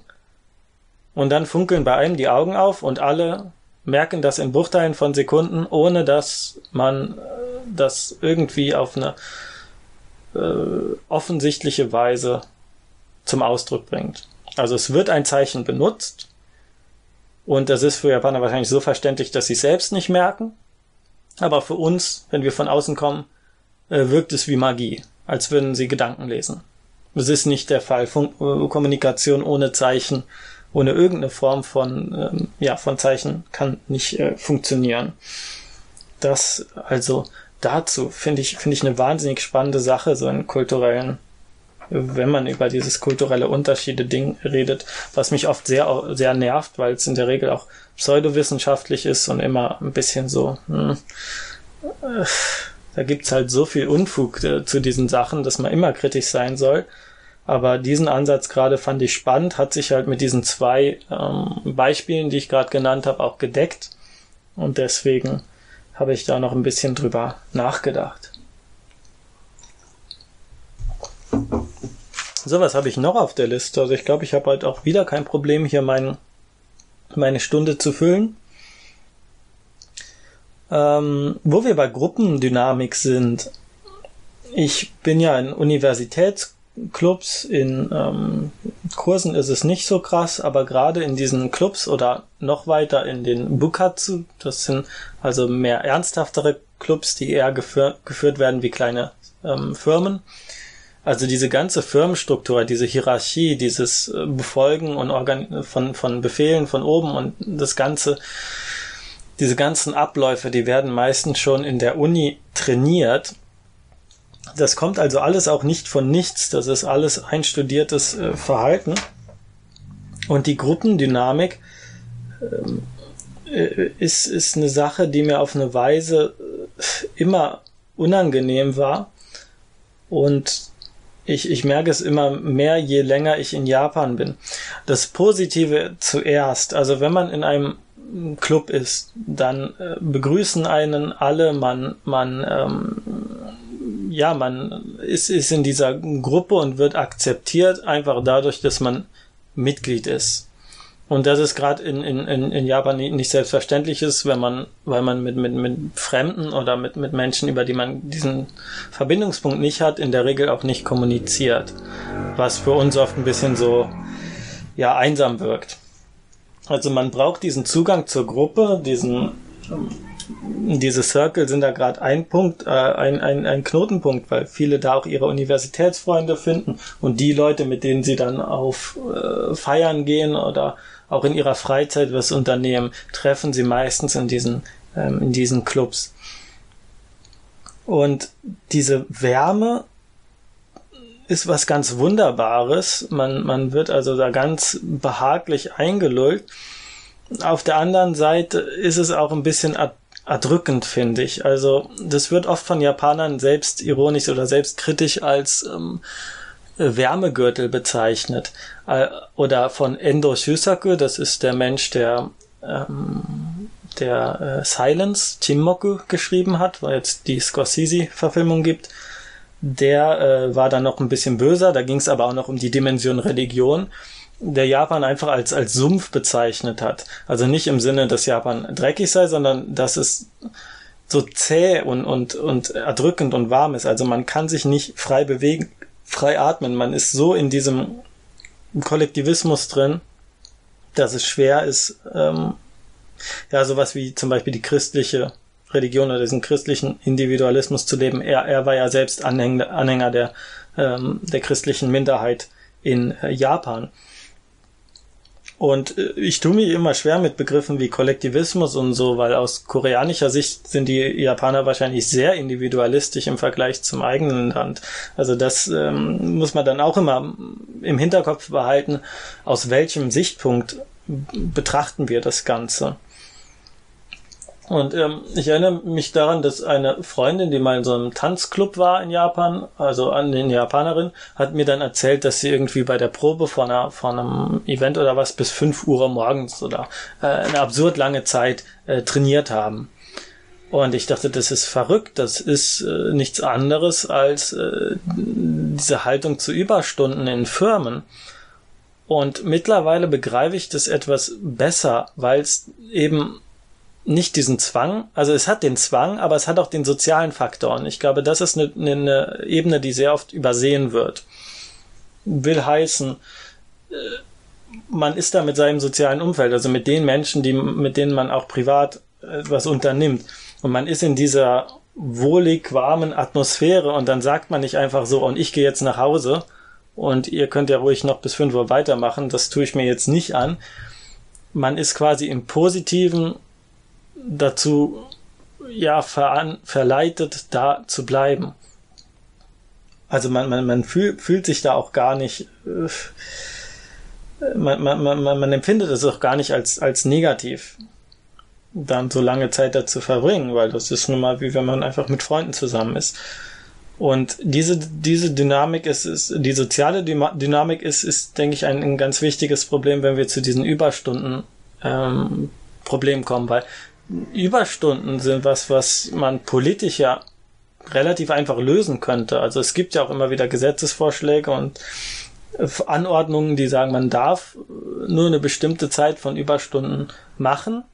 und dann funkeln bei einem die Augen auf und alle merken das in Bruchteilen von Sekunden, ohne dass man äh, das irgendwie auf eine äh, offensichtliche Weise zum Ausdruck bringt. Also es wird ein Zeichen benutzt und das ist für Japaner wahrscheinlich so verständlich, dass sie es selbst nicht merken. Aber für uns, wenn wir von außen kommen, wirkt es wie Magie, als würden sie Gedanken lesen. Das ist nicht der Fall. Fun äh, Kommunikation ohne Zeichen, ohne irgendeine Form von, ähm, ja, von Zeichen kann nicht äh, funktionieren. Das also dazu finde ich, finde ich eine wahnsinnig spannende Sache, so einen kulturellen, wenn man über dieses kulturelle Unterschiede Ding redet, was mich oft sehr, sehr nervt, weil es in der Regel auch pseudowissenschaftlich ist und immer ein bisschen so, hm, äh, da gibt's halt so viel Unfug äh, zu diesen Sachen, dass man immer kritisch sein soll. Aber diesen Ansatz gerade fand ich spannend, hat sich halt mit diesen zwei ähm, Beispielen, die ich gerade genannt habe, auch gedeckt. Und deswegen habe ich da noch ein bisschen drüber nachgedacht. So, was habe ich noch auf der Liste? Also ich glaube, ich habe halt auch wieder kein Problem, hier mein, meine Stunde zu füllen. Ähm, wo wir bei Gruppendynamik sind, ich bin ja in Universitätsclubs, in ähm, Kursen ist es nicht so krass, aber gerade in diesen Clubs oder noch weiter in den Bukatsu, das sind also mehr ernsthaftere Clubs, die eher geführ geführt werden wie kleine ähm, Firmen. Also diese ganze Firmenstruktur, diese Hierarchie, dieses äh, Befolgen und Organ von, von Befehlen von oben und das Ganze, diese ganzen Abläufe, die werden meistens schon in der Uni trainiert. Das kommt also alles auch nicht von nichts, das ist alles einstudiertes äh, Verhalten. Und die Gruppendynamik ähm, äh, ist, ist eine Sache, die mir auf eine Weise äh, immer unangenehm war. Und ich, ich merke es immer mehr, je länger ich in Japan bin. Das Positive zuerst. Also wenn man in einem Club ist, dann äh, begrüßen einen alle, man, man, ähm, ja, man ist, ist in dieser Gruppe und wird akzeptiert, einfach dadurch, dass man Mitglied ist. Und das ist gerade in, in, in Japan nicht selbstverständlich ist, wenn man, weil man mit, mit, mit Fremden oder mit, mit Menschen, über die man diesen Verbindungspunkt nicht hat, in der Regel auch nicht kommuniziert. Was für uns oft ein bisschen so, ja, einsam wirkt. Also man braucht diesen Zugang zur Gruppe, diesen diese Circle sind da gerade ein Punkt, äh, ein, ein, ein Knotenpunkt, weil viele da auch ihre Universitätsfreunde finden und die Leute, mit denen sie dann auf äh, Feiern gehen oder auch in ihrer Freizeit was unternehmen, treffen sie meistens in diesen, ähm, in diesen Clubs. Und diese Wärme ist was ganz Wunderbares. Man, man wird also da ganz behaglich eingelullt. Auf der anderen Seite ist es auch ein bisschen erdrückend, finde ich. Also, das wird oft von Japanern selbst ironisch oder selbstkritisch als ähm, Wärmegürtel bezeichnet. Äh, oder von Endo Shusaku, das ist der Mensch, der ähm, der äh, Silence, Chimmoku, geschrieben hat, weil jetzt die Scorsese-Verfilmung gibt der äh, war dann noch ein bisschen böser, da ging es aber auch noch um die Dimension Religion, der Japan einfach als, als Sumpf bezeichnet hat. Also nicht im Sinne, dass Japan dreckig sei, sondern dass es so zäh und, und, und erdrückend und warm ist. Also man kann sich nicht frei bewegen, frei atmen. Man ist so in diesem Kollektivismus drin, dass es schwer ist, ähm, ja, sowas wie zum Beispiel die christliche Religion oder diesen christlichen Individualismus zu leben. Er, er war ja selbst Anhänger, Anhänger der, ähm, der christlichen Minderheit in äh, Japan. Und äh, ich tue mich immer schwer mit Begriffen wie Kollektivismus und so, weil aus koreanischer Sicht sind die Japaner wahrscheinlich sehr individualistisch im Vergleich zum eigenen Land. Also das ähm, muss man dann auch immer im Hinterkopf behalten, aus welchem Sichtpunkt betrachten wir das Ganze. Und ähm, ich erinnere mich daran, dass eine Freundin, die mal in so einem Tanzclub war in Japan, also an den Japanerin, hat mir dann erzählt, dass sie irgendwie bei der Probe von, einer, von einem Event oder was bis fünf Uhr morgens oder äh, eine absurd lange Zeit äh, trainiert haben. Und ich dachte, das ist verrückt. Das ist äh, nichts anderes als äh, diese Haltung zu Überstunden in Firmen. Und mittlerweile begreife ich das etwas besser, weil es eben nicht diesen Zwang, also es hat den Zwang, aber es hat auch den sozialen Faktor. Und ich glaube, das ist eine, eine Ebene, die sehr oft übersehen wird. Will heißen, äh, man ist da mit seinem sozialen Umfeld, also mit den Menschen, die, mit denen man auch privat was unternimmt. Und man ist in dieser wohlig warmen Atmosphäre und dann sagt man nicht einfach so, und ich gehe jetzt nach Hause und ihr könnt ja ruhig noch bis fünf Uhr weitermachen, das tue ich mir jetzt nicht an. Man ist quasi im positiven dazu ja ver verleitet, da zu bleiben. Also man, man, man fühl, fühlt sich da auch gar nicht, äh, man, man, man, man empfindet es auch gar nicht als, als negativ, dann so lange Zeit da zu verbringen, weil das ist nun mal wie wenn man einfach mit Freunden zusammen ist. Und diese, diese Dynamik ist, ist, die soziale Dynamik ist, ist, denke ich, ein, ein ganz wichtiges Problem, wenn wir zu diesen Überstunden ähm, Problem kommen, weil Überstunden sind was, was man politisch ja relativ einfach lösen könnte. Also es gibt ja auch immer wieder Gesetzesvorschläge und Anordnungen, die sagen, man darf nur eine bestimmte Zeit von Überstunden machen.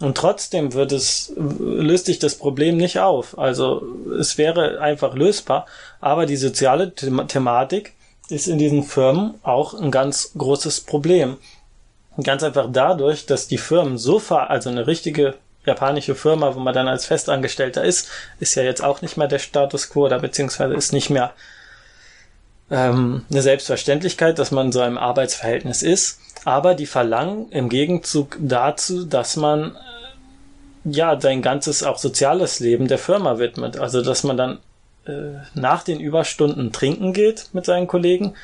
Und trotzdem wird es, löst sich das Problem nicht auf. Also es wäre einfach lösbar, aber die soziale Thematik ist in diesen Firmen auch ein ganz großes Problem. Ganz einfach dadurch, dass die Firmen so ver, also eine richtige japanische Firma, wo man dann als Festangestellter ist, ist ja jetzt auch nicht mehr der Status quo oder beziehungsweise ist nicht mehr ähm, eine Selbstverständlichkeit, dass man in so einem Arbeitsverhältnis ist. Aber die verlangen im Gegenzug dazu, dass man äh, ja sein ganzes auch soziales Leben der Firma widmet. Also dass man dann äh, nach den Überstunden trinken geht mit seinen Kollegen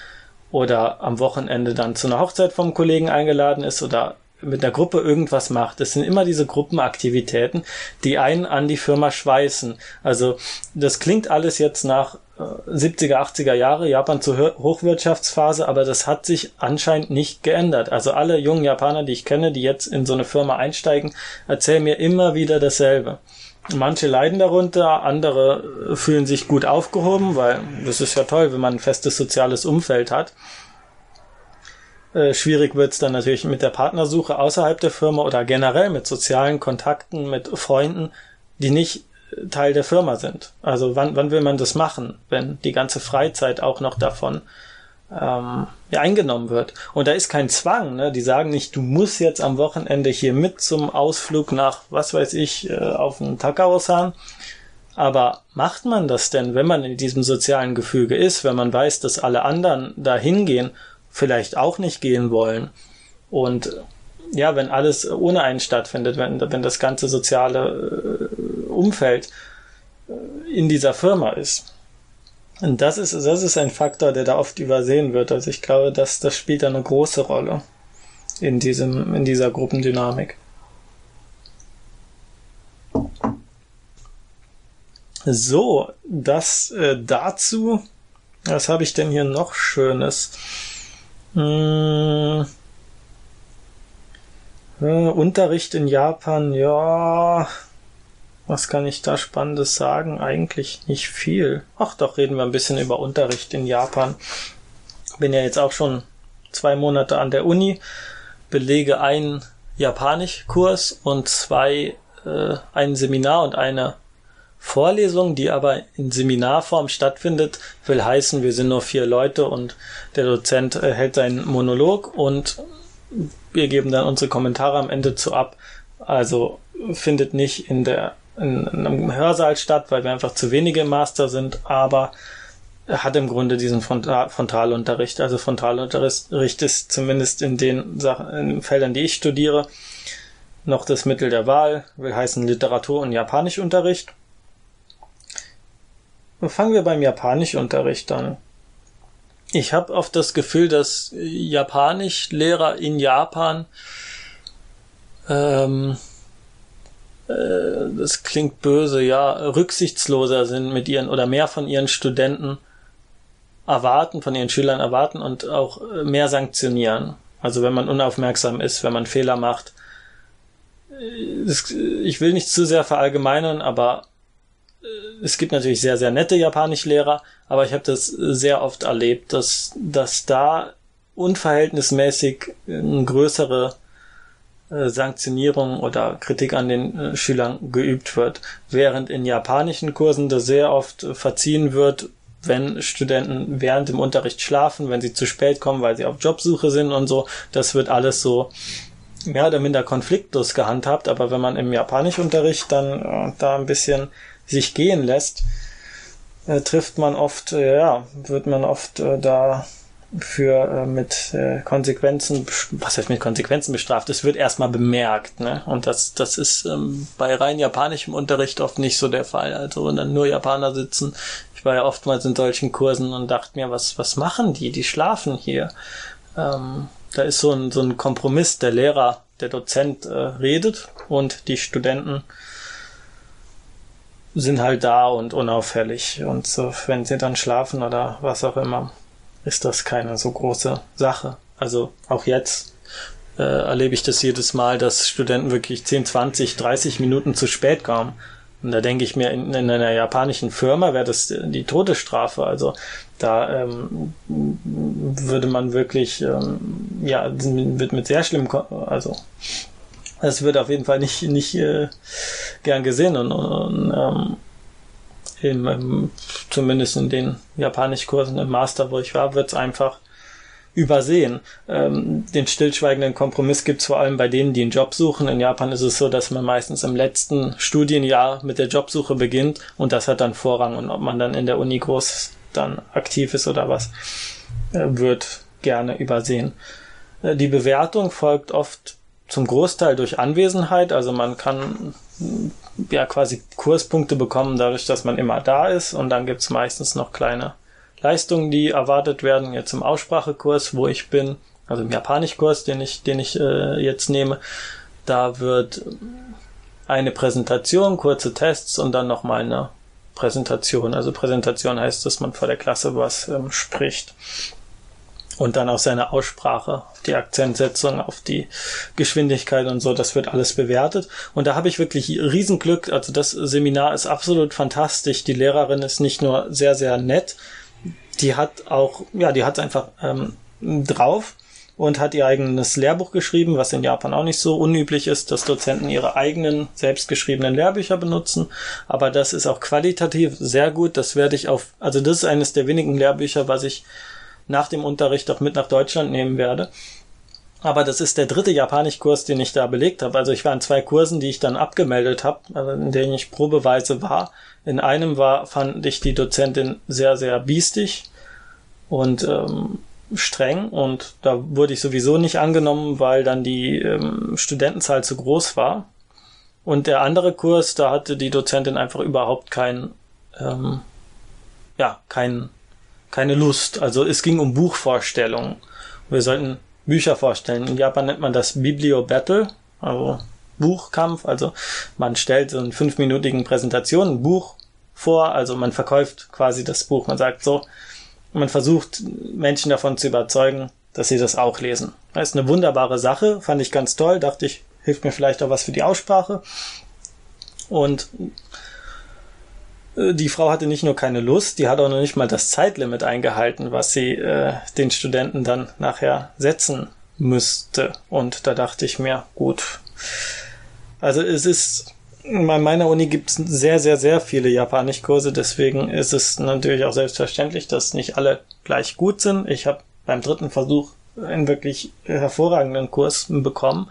oder am Wochenende dann zu einer Hochzeit vom Kollegen eingeladen ist oder mit einer Gruppe irgendwas macht. Das sind immer diese Gruppenaktivitäten, die einen an die Firma schweißen. Also das klingt alles jetzt nach 70er, äh, 80er Jahre, Japan zur Hochwirtschaftsphase, aber das hat sich anscheinend nicht geändert. Also alle jungen Japaner, die ich kenne, die jetzt in so eine Firma einsteigen, erzählen mir immer wieder dasselbe. Manche leiden darunter, andere fühlen sich gut aufgehoben, weil das ist ja toll, wenn man ein festes soziales Umfeld hat. Äh, schwierig wird es dann natürlich mit der Partnersuche außerhalb der Firma oder generell mit sozialen Kontakten, mit Freunden, die nicht äh, Teil der Firma sind. Also wann, wann will man das machen, wenn die ganze Freizeit auch noch davon ähm, ja, eingenommen wird? Und da ist kein Zwang. Ne? Die sagen nicht, du musst jetzt am Wochenende hier mit zum Ausflug nach, was weiß ich, äh, auf den Takao-san. Aber macht man das denn, wenn man in diesem sozialen Gefüge ist, wenn man weiß, dass alle anderen da hingehen vielleicht auch nicht gehen wollen. Und ja, wenn alles ohne einen stattfindet, wenn, wenn das ganze soziale äh, Umfeld äh, in dieser Firma ist. Und das ist, das ist ein Faktor, der da oft übersehen wird. Also ich glaube, dass das spielt eine große Rolle in diesem, in dieser Gruppendynamik. So, das äh, dazu. Was habe ich denn hier noch Schönes? Hm. Äh, Unterricht in Japan, ja. Was kann ich da Spannendes sagen? Eigentlich nicht viel. Ach, doch reden wir ein bisschen über Unterricht in Japan. Bin ja jetzt auch schon zwei Monate an der Uni, belege einen Japanischkurs und zwei, äh, ein Seminar und eine Vorlesung, die aber in Seminarform stattfindet, will heißen, wir sind nur vier Leute und der Dozent äh, hält seinen Monolog und wir geben dann unsere Kommentare am Ende zu ab. Also findet nicht in der in, in einem Hörsaal statt, weil wir einfach zu wenige Master sind, aber hat im Grunde diesen Frontal Frontalunterricht. Also Frontalunterricht ist zumindest in den Sachen, in den Feldern, die ich studiere, noch das Mittel der Wahl, will heißen Literatur- und Japanischunterricht. Fangen wir beim Japanischunterricht an. Ich habe oft das Gefühl, dass Japanischlehrer in Japan ähm, äh, das klingt böse, ja, rücksichtsloser sind mit ihren oder mehr von ihren Studenten erwarten, von ihren Schülern erwarten und auch mehr sanktionieren. Also wenn man unaufmerksam ist, wenn man Fehler macht. Ich will nicht zu sehr verallgemeinern, aber äh, es gibt natürlich sehr, sehr nette Japanischlehrer, aber ich habe das sehr oft erlebt, dass, dass da unverhältnismäßig eine größere äh, Sanktionierung oder Kritik an den äh, Schülern geübt wird, während in japanischen Kursen das sehr oft verziehen wird, wenn Studenten während dem Unterricht schlafen, wenn sie zu spät kommen, weil sie auf Jobsuche sind und so. Das wird alles so mehr oder minder konfliktlos gehandhabt, aber wenn man im Japanischunterricht dann äh, da ein bisschen sich gehen lässt, äh, trifft man oft, äh, ja, wird man oft äh, da für äh, mit äh, Konsequenzen, was heißt mit Konsequenzen bestraft, es wird erstmal bemerkt, ne? Und das, das ist ähm, bei rein japanischem Unterricht oft nicht so der Fall. Also wenn dann nur Japaner sitzen, ich war ja oftmals in solchen Kursen und dachte mir, was, was machen die? Die schlafen hier. Ähm, da ist so ein, so ein Kompromiss, der Lehrer, der Dozent äh, redet und die Studenten sind halt da und unauffällig. Und so, wenn sie dann schlafen oder was auch immer, ist das keine so große Sache. Also auch jetzt äh, erlebe ich das jedes Mal, dass Studenten wirklich 10, 20, 30 Minuten zu spät kommen. Und da denke ich mir, in, in einer japanischen Firma wäre das die Todesstrafe. Also da ähm, würde man wirklich, ähm, ja, wird mit sehr schlimm, also es wird auf jeden Fall nicht, nicht äh, gern gesehen und, und ähm, im, im, zumindest in den Japanischkursen im Master, wo ich war, wird es einfach übersehen. Ähm, den stillschweigenden Kompromiss gibt es vor allem bei denen, die einen Job suchen. In Japan ist es so, dass man meistens im letzten Studienjahr mit der Jobsuche beginnt und das hat dann Vorrang. Und ob man dann in der Uni groß dann aktiv ist oder was, äh, wird gerne übersehen. Äh, die Bewertung folgt oft zum Großteil durch Anwesenheit. Also man kann ja quasi Kurspunkte bekommen, dadurch, dass man immer da ist. Und dann gibt's meistens noch kleine Leistungen, die erwartet werden. Jetzt im Aussprachekurs, wo ich bin, also im Japanischkurs, den ich, den ich äh, jetzt nehme, da wird eine Präsentation, kurze Tests und dann nochmal eine Präsentation. Also Präsentation heißt, dass man vor der Klasse was ähm, spricht und dann auch seine Aussprache, die Akzentsetzung auf die Geschwindigkeit und so, das wird alles bewertet. Und da habe ich wirklich Riesenglück. Also das Seminar ist absolut fantastisch. Die Lehrerin ist nicht nur sehr, sehr nett, die hat auch, ja, die hat einfach ähm, drauf und hat ihr eigenes Lehrbuch geschrieben, was in Japan auch nicht so unüblich ist, dass Dozenten ihre eigenen selbstgeschriebenen Lehrbücher benutzen. Aber das ist auch qualitativ sehr gut. Das werde ich auf, also das ist eines der wenigen Lehrbücher, was ich nach dem Unterricht auch mit nach Deutschland nehmen werde. Aber das ist der dritte Japanischkurs, den ich da belegt habe. Also ich war in zwei Kursen, die ich dann abgemeldet habe, also in denen ich probeweise war. In einem war, fand ich die Dozentin sehr, sehr biestig und ähm, streng und da wurde ich sowieso nicht angenommen, weil dann die ähm, Studentenzahl zu groß war. Und der andere Kurs, da hatte die Dozentin einfach überhaupt kein, ähm, ja, kein keine Lust. Also es ging um Buchvorstellungen. Wir sollten Bücher vorstellen. In Japan nennt man das Biblio Battle, also Buchkampf. Also man stellt so einen fünfminütigen Präsentation ein Buch vor, also man verkauft quasi das Buch. Man sagt so, man versucht Menschen davon zu überzeugen, dass sie das auch lesen. Das ist eine wunderbare Sache, fand ich ganz toll, dachte ich, hilft mir vielleicht auch was für die Aussprache. Und die Frau hatte nicht nur keine Lust, die hat auch noch nicht mal das Zeitlimit eingehalten, was sie äh, den Studenten dann nachher setzen müsste. Und da dachte ich mir, gut. Also es ist in meiner Uni gibt es sehr, sehr, sehr viele Japanischkurse, deswegen ist es natürlich auch selbstverständlich, dass nicht alle gleich gut sind. Ich habe beim dritten Versuch einen wirklich hervorragenden Kurs bekommen,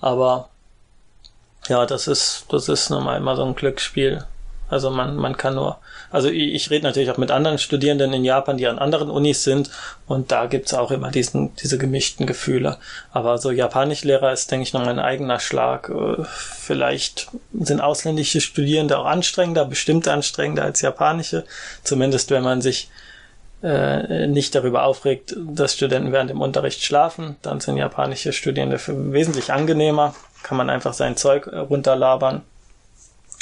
aber ja, das ist, das ist nun mal immer so ein Glücksspiel. Also man, man kann nur, also ich, ich rede natürlich auch mit anderen Studierenden in Japan, die an anderen Unis sind und da gibt's auch immer diesen, diese gemischten Gefühle. Aber so Japanischlehrer ist, denke ich, noch ein eigener Schlag. Äh, vielleicht sind ausländische Studierende auch anstrengender, bestimmt anstrengender als japanische. Zumindest wenn man sich äh, nicht darüber aufregt, dass Studenten während dem Unterricht schlafen, dann sind japanische Studierende wesentlich angenehmer. Kann man einfach sein Zeug runterlabern.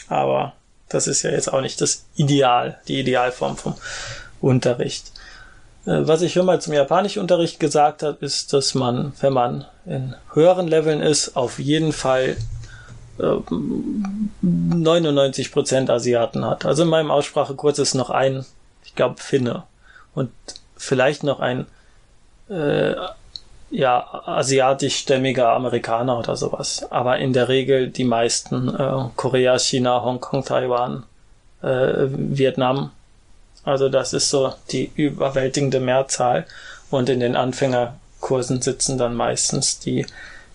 Aber das ist ja jetzt auch nicht das Ideal, die Idealform vom Unterricht. Äh, was ich schon mal zum Japanischunterricht gesagt habe, ist, dass man, wenn man in höheren Leveln ist, auf jeden Fall 99% äh, Asiaten hat. Also in meinem Aussprachekurs ist noch ein, ich glaube, Finne und vielleicht noch ein äh, ja, asiatischstämmiger Amerikaner oder sowas. Aber in der Regel die meisten äh, Korea, China, Hongkong, Taiwan, äh, Vietnam. Also das ist so die überwältigende Mehrzahl. Und in den Anfängerkursen sitzen dann meistens die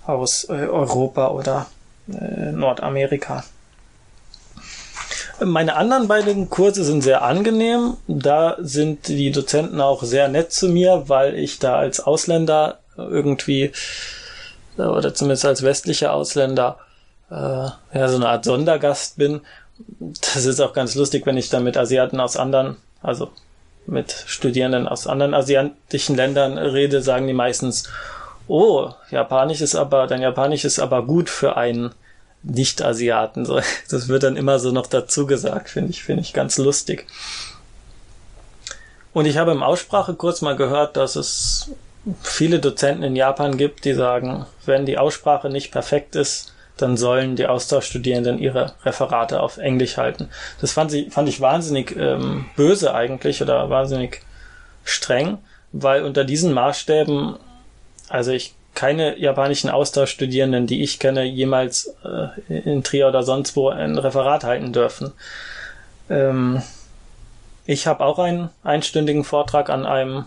aus äh, Europa oder äh, Nordamerika. Meine anderen beiden Kurse sind sehr angenehm. Da sind die Dozenten auch sehr nett zu mir, weil ich da als Ausländer irgendwie, äh, oder zumindest als westlicher Ausländer, äh, ja, so eine Art Sondergast bin. Das ist auch ganz lustig, wenn ich dann mit Asiaten aus anderen, also mit Studierenden aus anderen asiatischen Ländern rede, sagen die meistens, oh, Japanisch ist aber, dein Japanisch ist aber gut für einen Nicht-Asiaten. Das wird dann immer so noch dazu gesagt, finde ich, finde ich ganz lustig. Und ich habe im Aussprachekurs mal gehört, dass es viele Dozenten in Japan gibt, die sagen, wenn die Aussprache nicht perfekt ist, dann sollen die Austauschstudierenden ihre Referate auf Englisch halten. Das fand ich, fand ich wahnsinnig ähm, böse eigentlich oder wahnsinnig streng, weil unter diesen Maßstäben, also ich keine japanischen Austauschstudierenden, die ich kenne, jemals äh, in Trier oder sonst wo ein Referat halten dürfen. Ähm, ich habe auch einen einstündigen Vortrag an einem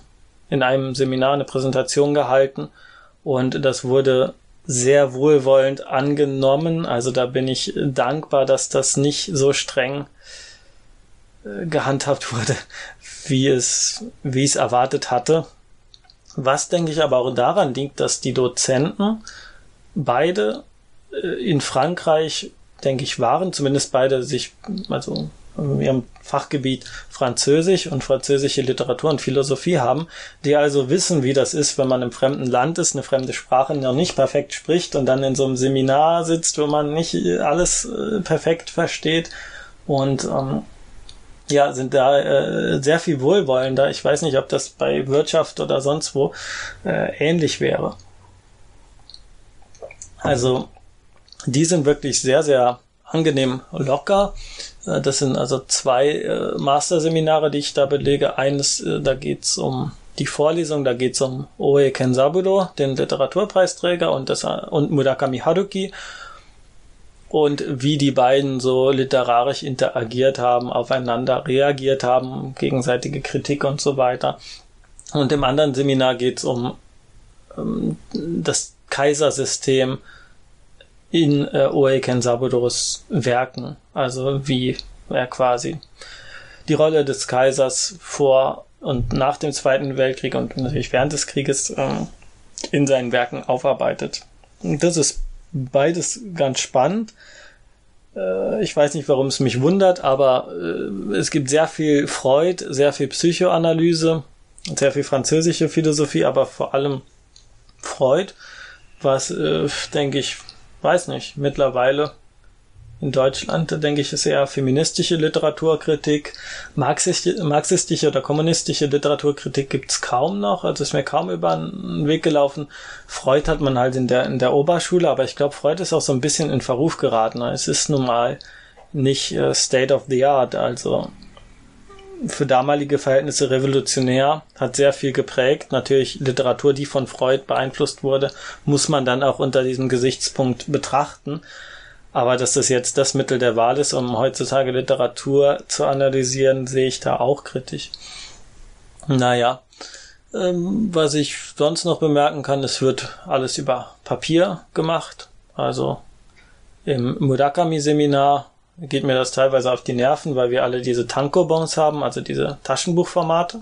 in einem Seminar eine Präsentation gehalten und das wurde sehr wohlwollend angenommen. Also da bin ich dankbar, dass das nicht so streng äh, gehandhabt wurde, wie es, wie es erwartet hatte. Was denke ich aber auch daran liegt, dass die Dozenten beide äh, in Frankreich, denke ich, waren, zumindest beide sich, also in ihrem Fachgebiet Französisch und französische Literatur und Philosophie haben, die also wissen, wie das ist, wenn man im fremden Land ist, eine fremde Sprache noch nicht perfekt spricht und dann in so einem Seminar sitzt, wo man nicht alles äh, perfekt versteht und ähm, ja, sind da äh, sehr viel wohlwollender. Ich weiß nicht, ob das bei Wirtschaft oder sonst wo äh, ähnlich wäre. Also, die sind wirklich sehr, sehr angenehm locker äh, das sind also zwei äh, Masterseminare, die ich da belege. Eines, äh, da geht's um die Vorlesung, da geht's um Oe Kensaburo, den Literaturpreisträger, und, das, und Murakami Haruki und wie die beiden so literarisch interagiert haben, aufeinander reagiert haben, gegenseitige Kritik und so weiter. Und im anderen Seminar geht's um, um das Kaisersystem in äh, Oe Kensaburos Werken, also wie er quasi die Rolle des Kaisers vor und nach dem Zweiten Weltkrieg und natürlich während des Krieges ähm, in seinen Werken aufarbeitet. Und das ist beides ganz spannend. Äh, ich weiß nicht, warum es mich wundert, aber äh, es gibt sehr viel Freud, sehr viel Psychoanalyse, sehr viel französische Philosophie, aber vor allem Freud, was, äh, denke ich, weiß nicht, mittlerweile in Deutschland, denke ich, ist eher feministische Literaturkritik. Marxistische, marxistische oder kommunistische Literaturkritik gibt's kaum noch. Also ist mir kaum über den Weg gelaufen. Freud hat man halt in der, in der Oberschule, aber ich glaube, Freud ist auch so ein bisschen in Verruf geraten. Es ist nun mal nicht äh, State of the Art. Also für damalige Verhältnisse revolutionär, hat sehr viel geprägt. Natürlich Literatur, die von Freud beeinflusst wurde, muss man dann auch unter diesem Gesichtspunkt betrachten. Aber dass das jetzt das Mittel der Wahl ist, um heutzutage Literatur zu analysieren, sehe ich da auch kritisch. Naja, ähm, was ich sonst noch bemerken kann, es wird alles über Papier gemacht. Also im Murakami-Seminar geht mir das teilweise auf die Nerven, weil wir alle diese Tankobons haben, also diese Taschenbuchformate.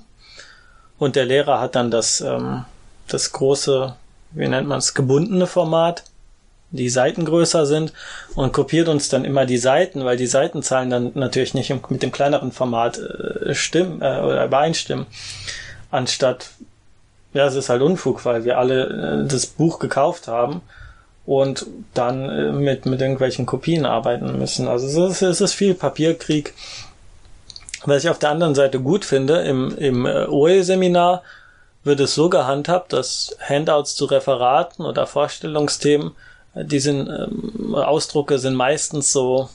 Und der Lehrer hat dann das, ähm, das große, wie nennt man es, gebundene Format, die Seiten größer sind und kopiert uns dann immer die Seiten, weil die Seitenzahlen dann natürlich nicht mit dem kleineren Format äh, stimmen äh, oder übereinstimmen. Anstatt, ja, es ist halt Unfug, weil wir alle äh, das Buch gekauft haben und dann äh, mit, mit irgendwelchen Kopien arbeiten müssen. Also es ist, es ist viel Papierkrieg. Was ich auf der anderen Seite gut finde, im, im äh, OE-Seminar wird es so gehandhabt, dass Handouts zu Referaten oder Vorstellungsthemen, äh, die sind, ähm, Ausdrucke sind meistens so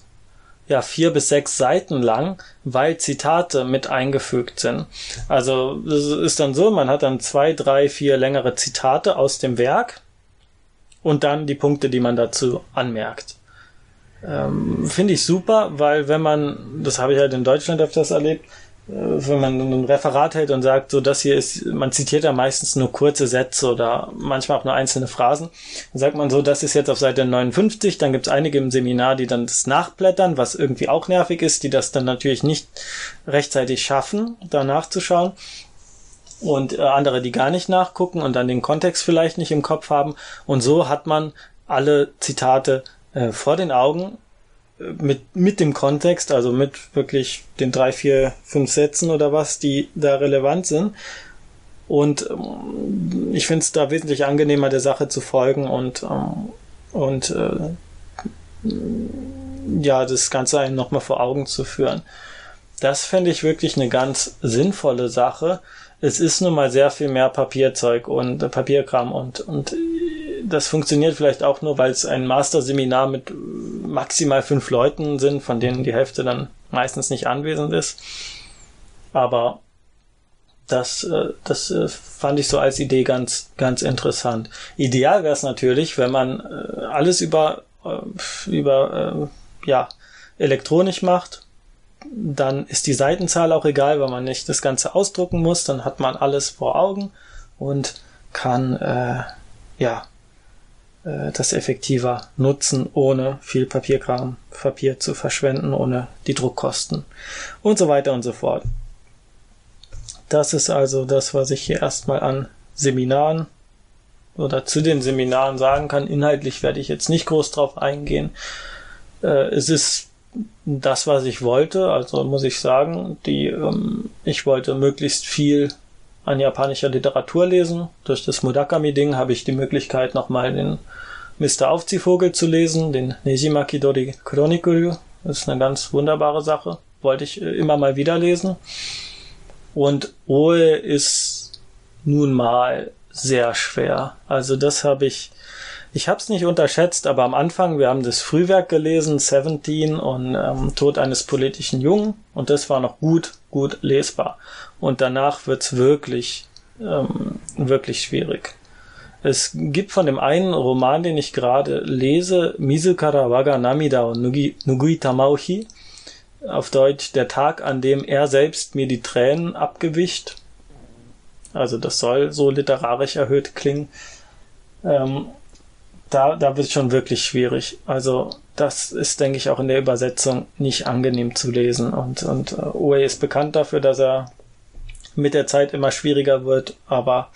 ja, vier bis sechs Seiten lang, weil Zitate mit eingefügt sind. Also es ist dann so, man hat dann zwei, drei, vier längere Zitate aus dem Werk und dann die Punkte, die man dazu anmerkt. Ähm, Finde ich super, weil wenn man, das habe ich halt in Deutschland öfters erlebt, äh, wenn man ein Referat hält und sagt, so das hier ist, man zitiert ja meistens nur kurze Sätze oder manchmal auch nur einzelne Phrasen, dann sagt man so, das ist jetzt auf Seite 59, dann gibt es einige im Seminar, die dann das nachblättern, was irgendwie auch nervig ist, die das dann natürlich nicht rechtzeitig schaffen, da nachzuschauen und äh, andere, die gar nicht nachgucken und dann den Kontext vielleicht nicht im Kopf haben. Und so hat man alle Zitate äh, vor den Augen äh, mit, mit dem Kontext, also mit wirklich den drei, vier, fünf Sätzen oder was, die da relevant sind. Und ähm, ich finde es da wesentlich angenehmer, der Sache zu folgen und, ähm, und äh, ja, das Ganze einem nochmal vor Augen zu führen. Das fände ich wirklich eine ganz sinnvolle Sache, es ist nun mal sehr viel mehr Papierzeug und äh, Papierkram und, und äh, das funktioniert vielleicht auch nur, weil es ein Masterseminar mit maximal fünf Leuten sind, von denen die Hälfte dann meistens nicht anwesend ist. Aber das, äh, das fand ich so als Idee ganz, ganz interessant. Ideal wäre es natürlich, wenn man alles über, über, ja, elektronisch macht dann ist die Seitenzahl auch egal, weil man nicht das Ganze ausdrucken muss. Dann hat man alles vor Augen und kann äh, ja äh, das effektiver nutzen, ohne viel Papierkram, Papier zu verschwenden, ohne die Druckkosten und so weiter und so fort. Das ist also das, was ich hier erstmal an Seminaren oder zu den Seminaren sagen kann. Inhaltlich werde ich jetzt nicht groß drauf eingehen. Äh, es ist das, was ich wollte. Also muss ich sagen, die, ähm, ich wollte möglichst viel an japanischer Literatur lesen. Durch das Murakami-Ding habe ich die Möglichkeit, nochmal den Mr. Aufziehvogel zu lesen, den Nejima Kidori Chronicle. Das ist eine ganz wunderbare Sache. Wollte ich äh, immer mal wieder lesen. Und Oe ist nun mal sehr schwer. Also das habe ich ich habe es nicht unterschätzt, aber am Anfang, wir haben das Frühwerk gelesen, 17 und ähm, Tod eines politischen Jungen und das war noch gut, gut lesbar. Und danach wird's wirklich, ähm, wirklich schwierig. Es gibt von dem einen Roman, den ich gerade lese, Mizukara Waga Namida und Nugi, Nugui Tamauchi, auf Deutsch der Tag, an dem er selbst mir die Tränen abgewischt. Also das soll so literarisch erhöht klingen. Ähm, da, da wird es schon wirklich schwierig. Also das ist, denke ich, auch in der Übersetzung nicht angenehm zu lesen. Und, und uh, Oe ist bekannt dafür, dass er mit der Zeit immer schwieriger wird, aber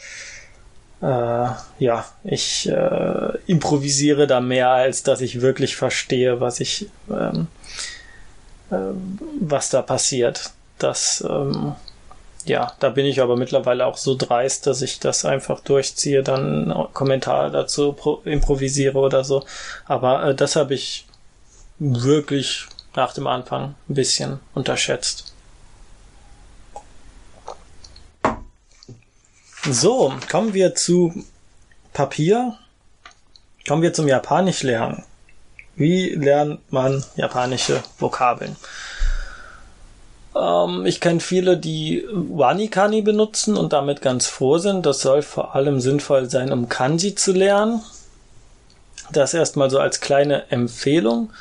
äh, ja, ich äh, improvisiere da mehr, als dass ich wirklich verstehe, was ich, ähm, äh, was da passiert. Das ähm, ja, da bin ich aber mittlerweile auch so dreist, dass ich das einfach durchziehe, dann Kommentar dazu improvisiere oder so. Aber äh, das habe ich wirklich nach dem Anfang ein bisschen unterschätzt. So, kommen wir zu Papier. Kommen wir zum Japanisch lernen. Wie lernt man japanische Vokabeln? Ähm, ich kenne viele, die Wanikani benutzen und damit ganz froh sind. Das soll vor allem sinnvoll sein, um Kanji zu lernen. Das erstmal so als kleine Empfehlung.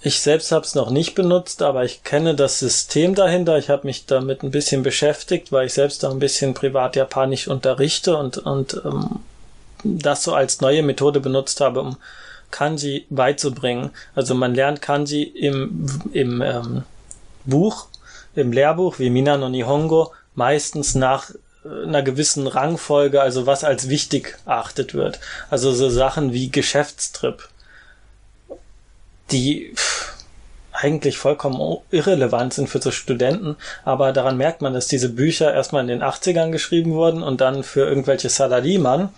Ich selbst habe es noch nicht benutzt, aber ich kenne das System dahinter. Ich habe mich damit ein bisschen beschäftigt, weil ich selbst auch ein bisschen privat Japanisch unterrichte und, und ähm, das so als neue Methode benutzt habe, um Kanji beizubringen. Also man lernt Kanji im, im ähm, Buch, im Lehrbuch wie Mina no Nihongo meistens nach äh, einer gewissen Rangfolge, also was als wichtig erachtet wird. Also so Sachen wie Geschäftstrip, die pff, eigentlich vollkommen irrelevant sind für so Studenten, aber daran merkt man, dass diese Bücher erstmal in den 80ern geschrieben wurden und dann für irgendwelche Salariman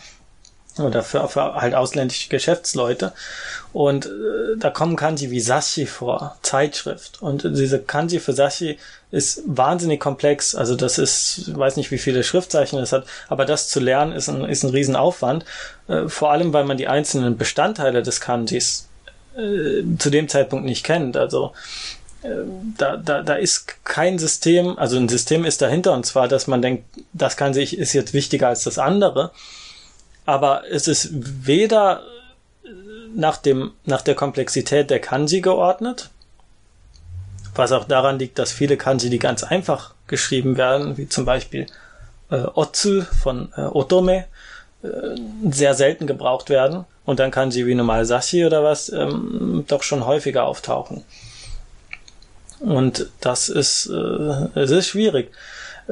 oder für, für halt ausländische Geschäftsleute. Und äh, da kommen Kanji wie Sashi vor, Zeitschrift. Und diese Kanji für Sashi ist wahnsinnig komplex. Also das ist, weiß nicht, wie viele Schriftzeichen es hat, aber das zu lernen ist ein, ist ein Riesenaufwand. Äh, vor allem, weil man die einzelnen Bestandteile des Kanjis äh, zu dem Zeitpunkt nicht kennt. Also äh, da, da, da ist kein System, also ein System ist dahinter und zwar, dass man denkt, das Kanji ist jetzt wichtiger als das andere aber es ist weder nach dem, nach der Komplexität der Kanji geordnet, was auch daran liegt, dass viele Kanji, die ganz einfach geschrieben werden, wie zum Beispiel äh, Otsu von äh, Otome, äh, sehr selten gebraucht werden und dann Kanji wie normal Sashi oder was ähm, doch schon häufiger auftauchen. Und das ist, äh, es ist schwierig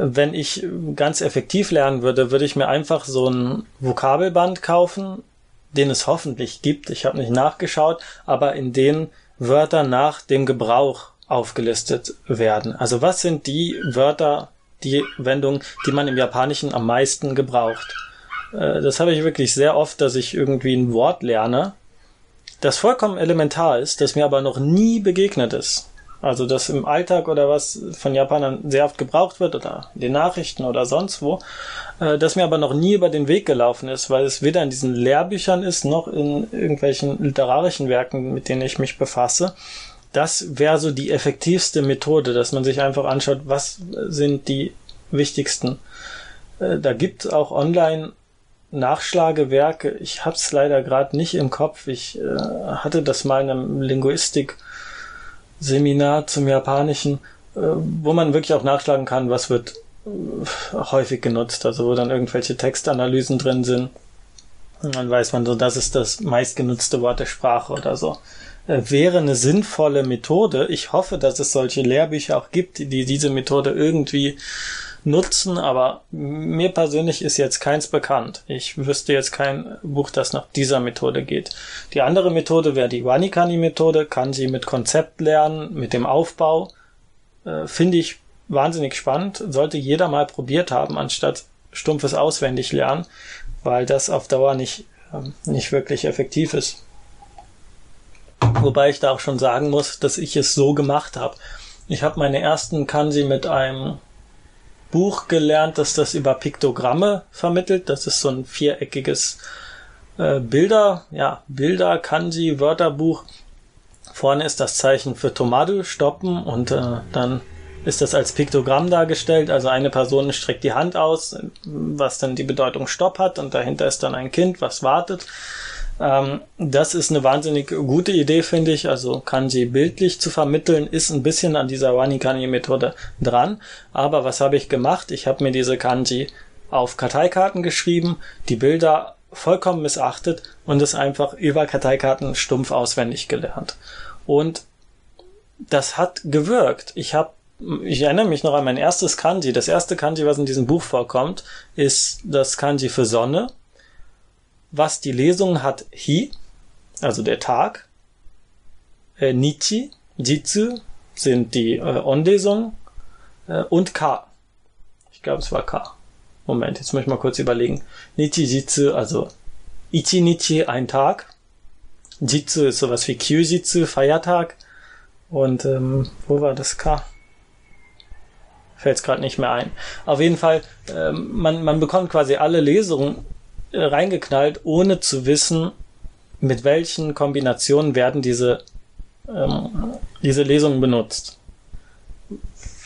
wenn ich ganz effektiv lernen würde, würde ich mir einfach so ein Vokabelband kaufen, den es hoffentlich gibt. Ich habe nicht nachgeschaut, aber in denen Wörter nach dem Gebrauch aufgelistet werden. Also was sind die Wörter, die Wendungen, die man im Japanischen am meisten gebraucht? Äh, das habe ich wirklich sehr oft, dass ich irgendwie ein Wort lerne, das vollkommen elementar ist, das mir aber noch nie begegnet ist. Also das im Alltag oder was von Japanern sehr oft gebraucht wird oder in den Nachrichten oder sonst wo, äh, das mir aber noch nie über den Weg gelaufen ist, weil es weder in diesen Lehrbüchern ist noch in irgendwelchen literarischen Werken, mit denen ich mich befasse. Das wäre so die effektivste Methode, dass man sich einfach anschaut, was sind die wichtigsten. Äh, da gibt auch online Nachschlagewerke. Ich habe es leider gerade nicht im Kopf. Ich äh, hatte das mal in einem Linguistik Seminar zum Japanischen, äh, wo man wirklich auch nachschlagen kann, was wird äh, häufig genutzt, also wo dann irgendwelche Textanalysen drin sind. Und dann weiß man so, das ist das meistgenutzte Wort der Sprache oder so. Äh, wäre eine sinnvolle Methode. Ich hoffe, dass es solche Lehrbücher auch gibt, die diese Methode irgendwie nutzen, aber mir persönlich ist jetzt keins bekannt. Ich wüsste jetzt kein Buch, das nach dieser Methode geht. Die andere Methode wäre die Wanikani-Methode, Kanji mit Konzept lernen, mit dem Aufbau. Äh, Finde ich wahnsinnig spannend, sollte jeder mal probiert haben, anstatt stumpfes auswendig lernen, weil das auf Dauer nicht, äh, nicht wirklich effektiv ist. Wobei ich da auch schon sagen muss, dass ich es so gemacht habe. Ich habe meine ersten Kanji mit einem Buch gelernt, dass das über Piktogramme vermittelt. Das ist so ein viereckiges äh, Bilder, ja, Bilder, Kanji, Wörterbuch. Vorne ist das Zeichen für Tomate, stoppen und äh, dann ist das als Piktogramm dargestellt. Also eine Person streckt die Hand aus, was dann die Bedeutung Stopp hat und dahinter ist dann ein Kind, was wartet. Ähm, das ist eine wahnsinnig gute Idee, finde ich. Also Kanji bildlich zu vermitteln, ist ein bisschen an dieser Wani-Kanji-Methode dran. Aber was habe ich gemacht? Ich habe mir diese Kanji auf Karteikarten geschrieben, die Bilder vollkommen missachtet und es einfach über Karteikarten stumpf auswendig gelernt. Und das hat gewirkt. Ich habe ich erinnere mich noch an mein erstes Kanji. Das erste Kanji, was in diesem Buch vorkommt, ist das Kanji für Sonne was die Lesung hat Hi, also der Tag, äh, Nichi, Jitsu sind die äh, On-Lesungen äh, und Ka. Ich glaube, es war Ka. Moment, jetzt muss ich mal kurz überlegen. Nichi Jitsu, also Ichi Nichi, ein Tag. Jitsu ist sowas wie Kyujitsu, Feiertag. Und ähm, wo war das Ka? Fällt es gerade nicht mehr ein. Auf jeden Fall, ähm, man, man bekommt quasi alle Lesungen reingeknallt, ohne zu wissen, mit welchen Kombinationen werden diese, ähm, diese Lesungen benutzt.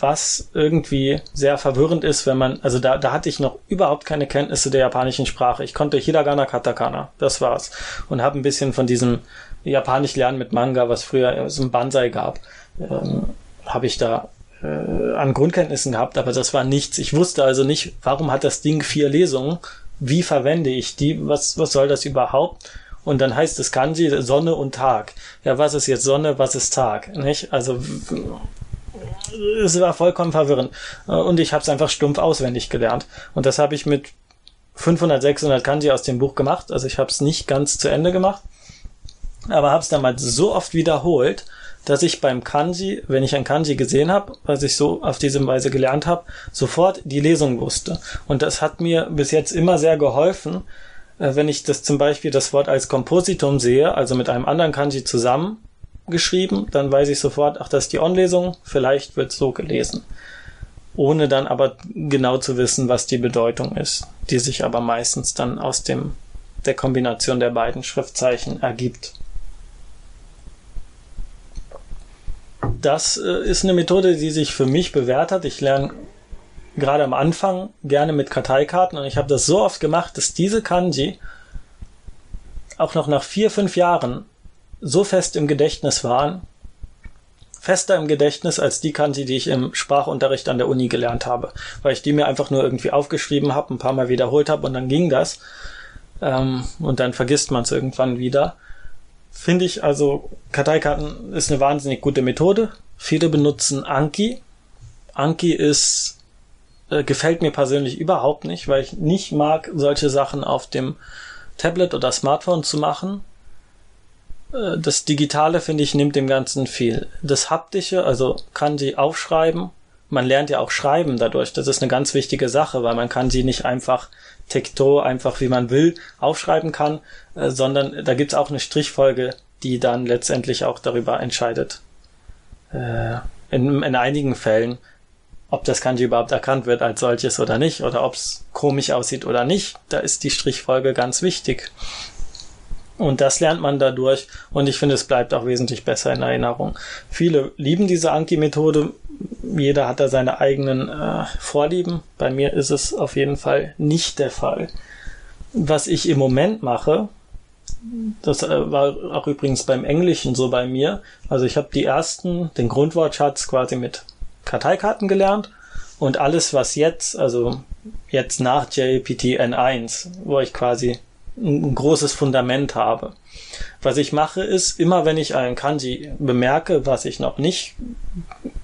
was irgendwie sehr verwirrend ist, wenn man, also da, da hatte ich noch überhaupt keine Kenntnisse der japanischen Sprache. Ich konnte Hiragana, Katakana, das war's. Und habe ein bisschen von diesem Japanisch lernen mit Manga, was früher so ein Banzai gab, ähm, habe ich da äh, an Grundkenntnissen gehabt, aber das war nichts. Ich wusste also nicht, warum hat das Ding vier Lesungen? Wie verwende ich die? Was, was soll das überhaupt? Und dann heißt es Kanji Sonne und Tag. Ja, was ist jetzt Sonne, was ist Tag? Nicht? Also es war vollkommen verwirrend. Und ich habe es einfach stumpf auswendig gelernt. Und das habe ich mit 500, 600 Kanji aus dem Buch gemacht. Also ich habe es nicht ganz zu Ende gemacht, aber habe es damals so oft wiederholt, dass ich beim Kanji, wenn ich ein Kanji gesehen habe, was ich so auf diese Weise gelernt habe, sofort die Lesung wusste. Und das hat mir bis jetzt immer sehr geholfen, äh, wenn ich das zum Beispiel das Wort als Kompositum sehe, also mit einem anderen Kanji zusammengeschrieben, dann weiß ich sofort, ach, das ist die On-Lesung, vielleicht wird so gelesen. Ohne dann aber genau zu wissen, was die Bedeutung ist, die sich aber meistens dann aus dem, der Kombination der beiden Schriftzeichen ergibt. Das äh, ist eine Methode, die sich für mich bewährt hat. Ich lerne gerade am Anfang gerne mit Karteikarten und ich habe das so oft gemacht, dass diese Kanji auch noch nach vier, fünf Jahren so fest im Gedächtnis waren, fester im Gedächtnis als die Kanji, die ich im Sprachunterricht an der Uni gelernt habe, weil ich die mir einfach nur irgendwie aufgeschrieben habe, ein paar Mal wiederholt habe und dann ging das. Ähm, und dann vergisst man es irgendwann wieder. Finde ich also, Karteikarten ist eine wahnsinnig gute Methode. Viele benutzen Anki. Anki ist äh, gefällt mir persönlich überhaupt nicht, weil ich nicht mag, solche Sachen auf dem Tablet oder Smartphone zu machen. Äh, das Digitale, finde ich, nimmt dem Ganzen viel. Das Haptische, also kann sie aufschreiben. Man lernt ja auch schreiben dadurch. Das ist eine ganz wichtige Sache, weil man kann sie nicht einfach tekto, einfach wie man will, aufschreiben kann, äh, sondern da gibt's auch eine Strichfolge, die dann letztendlich auch darüber entscheidet. Äh, in, in einigen Fällen ob das Kanji überhaupt erkannt wird als solches oder nicht, oder ob es komisch aussieht oder nicht, da ist die Strichfolge ganz wichtig. Und das lernt man dadurch und ich finde, es bleibt auch wesentlich besser in Erinnerung. Viele lieben diese Anki-Methode. Jeder hat da seine eigenen äh, Vorlieben. Bei mir ist es auf jeden Fall nicht der Fall. Was ich im Moment mache, das äh, war auch übrigens beim Englischen so bei mir. Also ich habe die ersten, den Grundwortschatz quasi mit Karteikarten gelernt und alles, was jetzt, also jetzt nach JPT N1, wo ich quasi ein großes Fundament habe. Was ich mache, ist, immer wenn ich einen Kanji bemerke, was ich noch nicht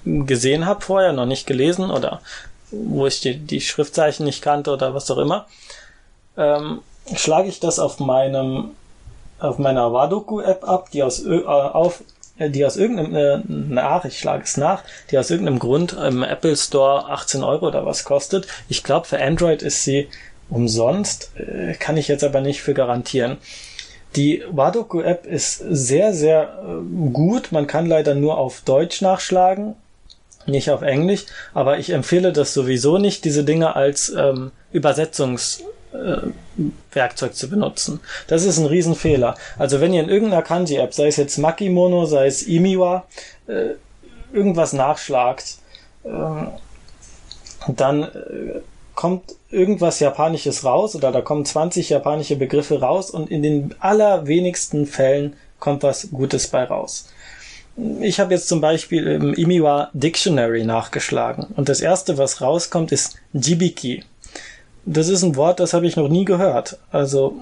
gesehen habe vorher, noch nicht gelesen oder wo ich die, die Schriftzeichen nicht kannte oder was auch immer, ähm, schlage ich das auf meinem auf meiner Wadoku-App ab, die aus, äh, auf, äh, die aus irgendeinem, äh, nach, ich schlage es nach, die aus irgendeinem Grund im Apple Store 18 Euro oder was kostet. Ich glaube, für Android ist sie umsonst, äh, kann ich jetzt aber nicht für garantieren. Die Wadoku App ist sehr, sehr äh, gut. Man kann leider nur auf Deutsch nachschlagen, nicht auf Englisch, aber ich empfehle das sowieso nicht, diese Dinge als ähm, Übersetzungs äh, Werkzeug zu benutzen. Das ist ein Riesenfehler. Also wenn ihr in irgendeiner Kanji-App, sei es jetzt Makimono, sei es Imiwa, äh, irgendwas nachschlagt, äh, dann äh, kommt irgendwas Japanisches raus oder da kommen 20 japanische Begriffe raus und in den allerwenigsten Fällen kommt was Gutes bei raus. Ich habe jetzt zum Beispiel im Imiwa Dictionary nachgeschlagen und das erste, was rauskommt, ist Jibiki das ist ein Wort, das habe ich noch nie gehört. Also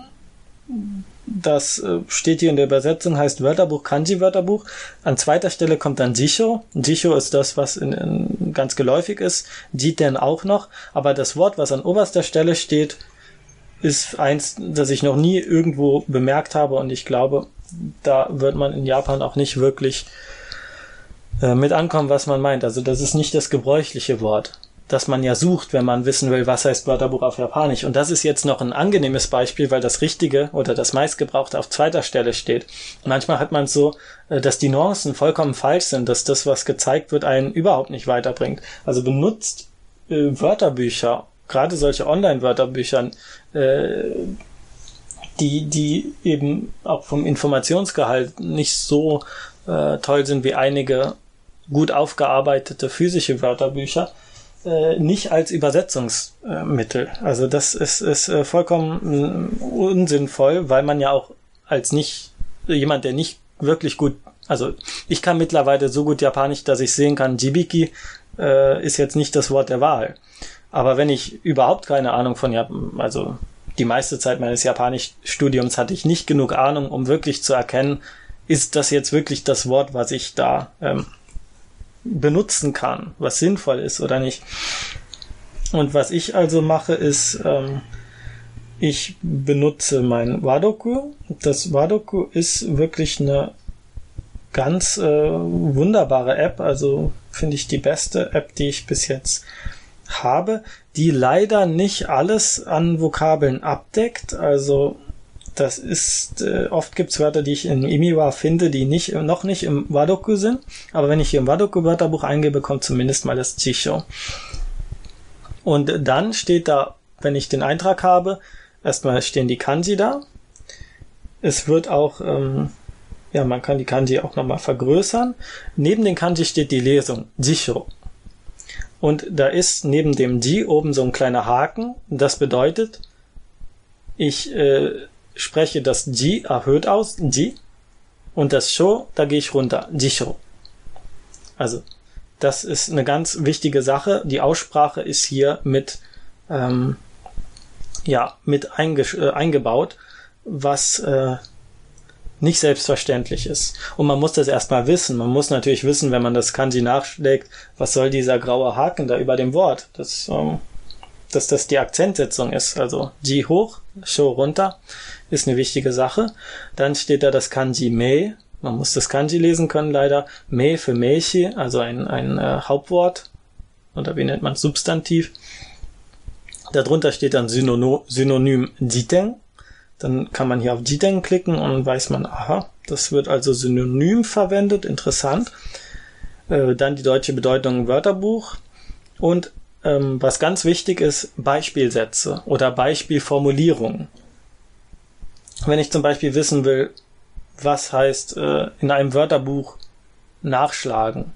das äh, steht hier in der Übersetzung, heißt Wörterbuch, Kanji-Wörterbuch. An zweiter Stelle kommt dann Jisho. Jisho ist das, was in, in ganz geläufig ist. Jiten auch noch. Aber das Wort, was an oberster Stelle steht, ist eins, das ich noch nie irgendwo bemerkt habe und ich glaube, da wird man in Japan auch nicht wirklich äh, mit ankommen, was man meint. Also das ist nicht das gebräuchliche Wort das man ja sucht, wenn man wissen will, was heißt Wörterbuch auf Japanisch. Und das ist jetzt noch ein angenehmes Beispiel, weil das Richtige oder das meistgebrauchte auf zweiter Stelle steht. Manchmal hat man so, äh, dass die Nuancen vollkommen falsch sind, dass das, was gezeigt wird, einen überhaupt nicht weiterbringt. Also benutzt äh, Wörterbücher, gerade solche Online-Wörterbüchern, äh, die, die eben auch vom Informationsgehalt nicht so äh, toll sind wie einige gut aufgearbeitete physische Wörterbücher äh, nicht als Übersetzungsmittel. also das ist, ist äh, vollkommen äh, unsinnvoll, weil man ja auch als nicht jemand, der nicht wirklich gut, also ich kann mittlerweile so gut Japanisch, dass ich sehen kann, Jibiki äh, ist jetzt nicht das Wort der Wahl. Aber wenn ich überhaupt keine Ahnung von Japan, also die meiste Zeit meines Japanischstudiums hatte ich nicht genug Ahnung, um wirklich zu erkennen, ist das jetzt wirklich das Wort, was ich da ähm, benutzen kann, was sinnvoll ist oder nicht. Und was ich also mache, ist, ähm, ich benutze mein Wadoku. Das Wadoku ist wirklich eine ganz äh, wunderbare App, also finde ich die beste App, die ich bis jetzt habe, die leider nicht alles an Vokabeln abdeckt. Also das ist, äh, oft gibt's Wörter, die ich in Imiwa finde, die nicht, noch nicht im Wadoku sind. Aber wenn ich hier im Wadoku-Wörterbuch eingebe, kommt zumindest mal das Chisho. Und dann steht da, wenn ich den Eintrag habe, erstmal stehen die Kanji da. Es wird auch, ähm, ja, man kann die Kanji auch nochmal vergrößern. Neben den Kanji steht die Lesung, Jisho. Und da ist neben dem Ji oben so ein kleiner Haken. Das bedeutet, ich äh, spreche das Ji erhöht aus, Ji, und das Sho, da gehe ich runter, Jisho. Also, das ist eine ganz wichtige Sache. Die Aussprache ist hier mit, ähm, ja, mit äh, eingebaut, was äh, nicht selbstverständlich ist. Und man muss das erstmal wissen. Man muss natürlich wissen, wenn man das Kanji nachschlägt, was soll dieser graue Haken da über dem Wort? Das, ähm, dass das die Akzentsetzung ist. Also Ji hoch, Sho runter, ist eine wichtige Sache. Dann steht da das Kanji Mei. Man muss das Kanji lesen können, leider. Mei für Meishi, also ein, ein äh, Hauptwort. Oder wie nennt man Substantiv. Darunter steht dann Synonym, Synonym Jiten, dann kann man hier auf Jiten klicken und weiß man, aha, das wird also synonym verwendet, interessant. Äh, dann die deutsche Bedeutung Wörterbuch. Und ähm, was ganz wichtig ist, Beispielsätze oder Beispielformulierungen. Wenn ich zum Beispiel wissen will, was heißt äh, in einem Wörterbuch nachschlagen,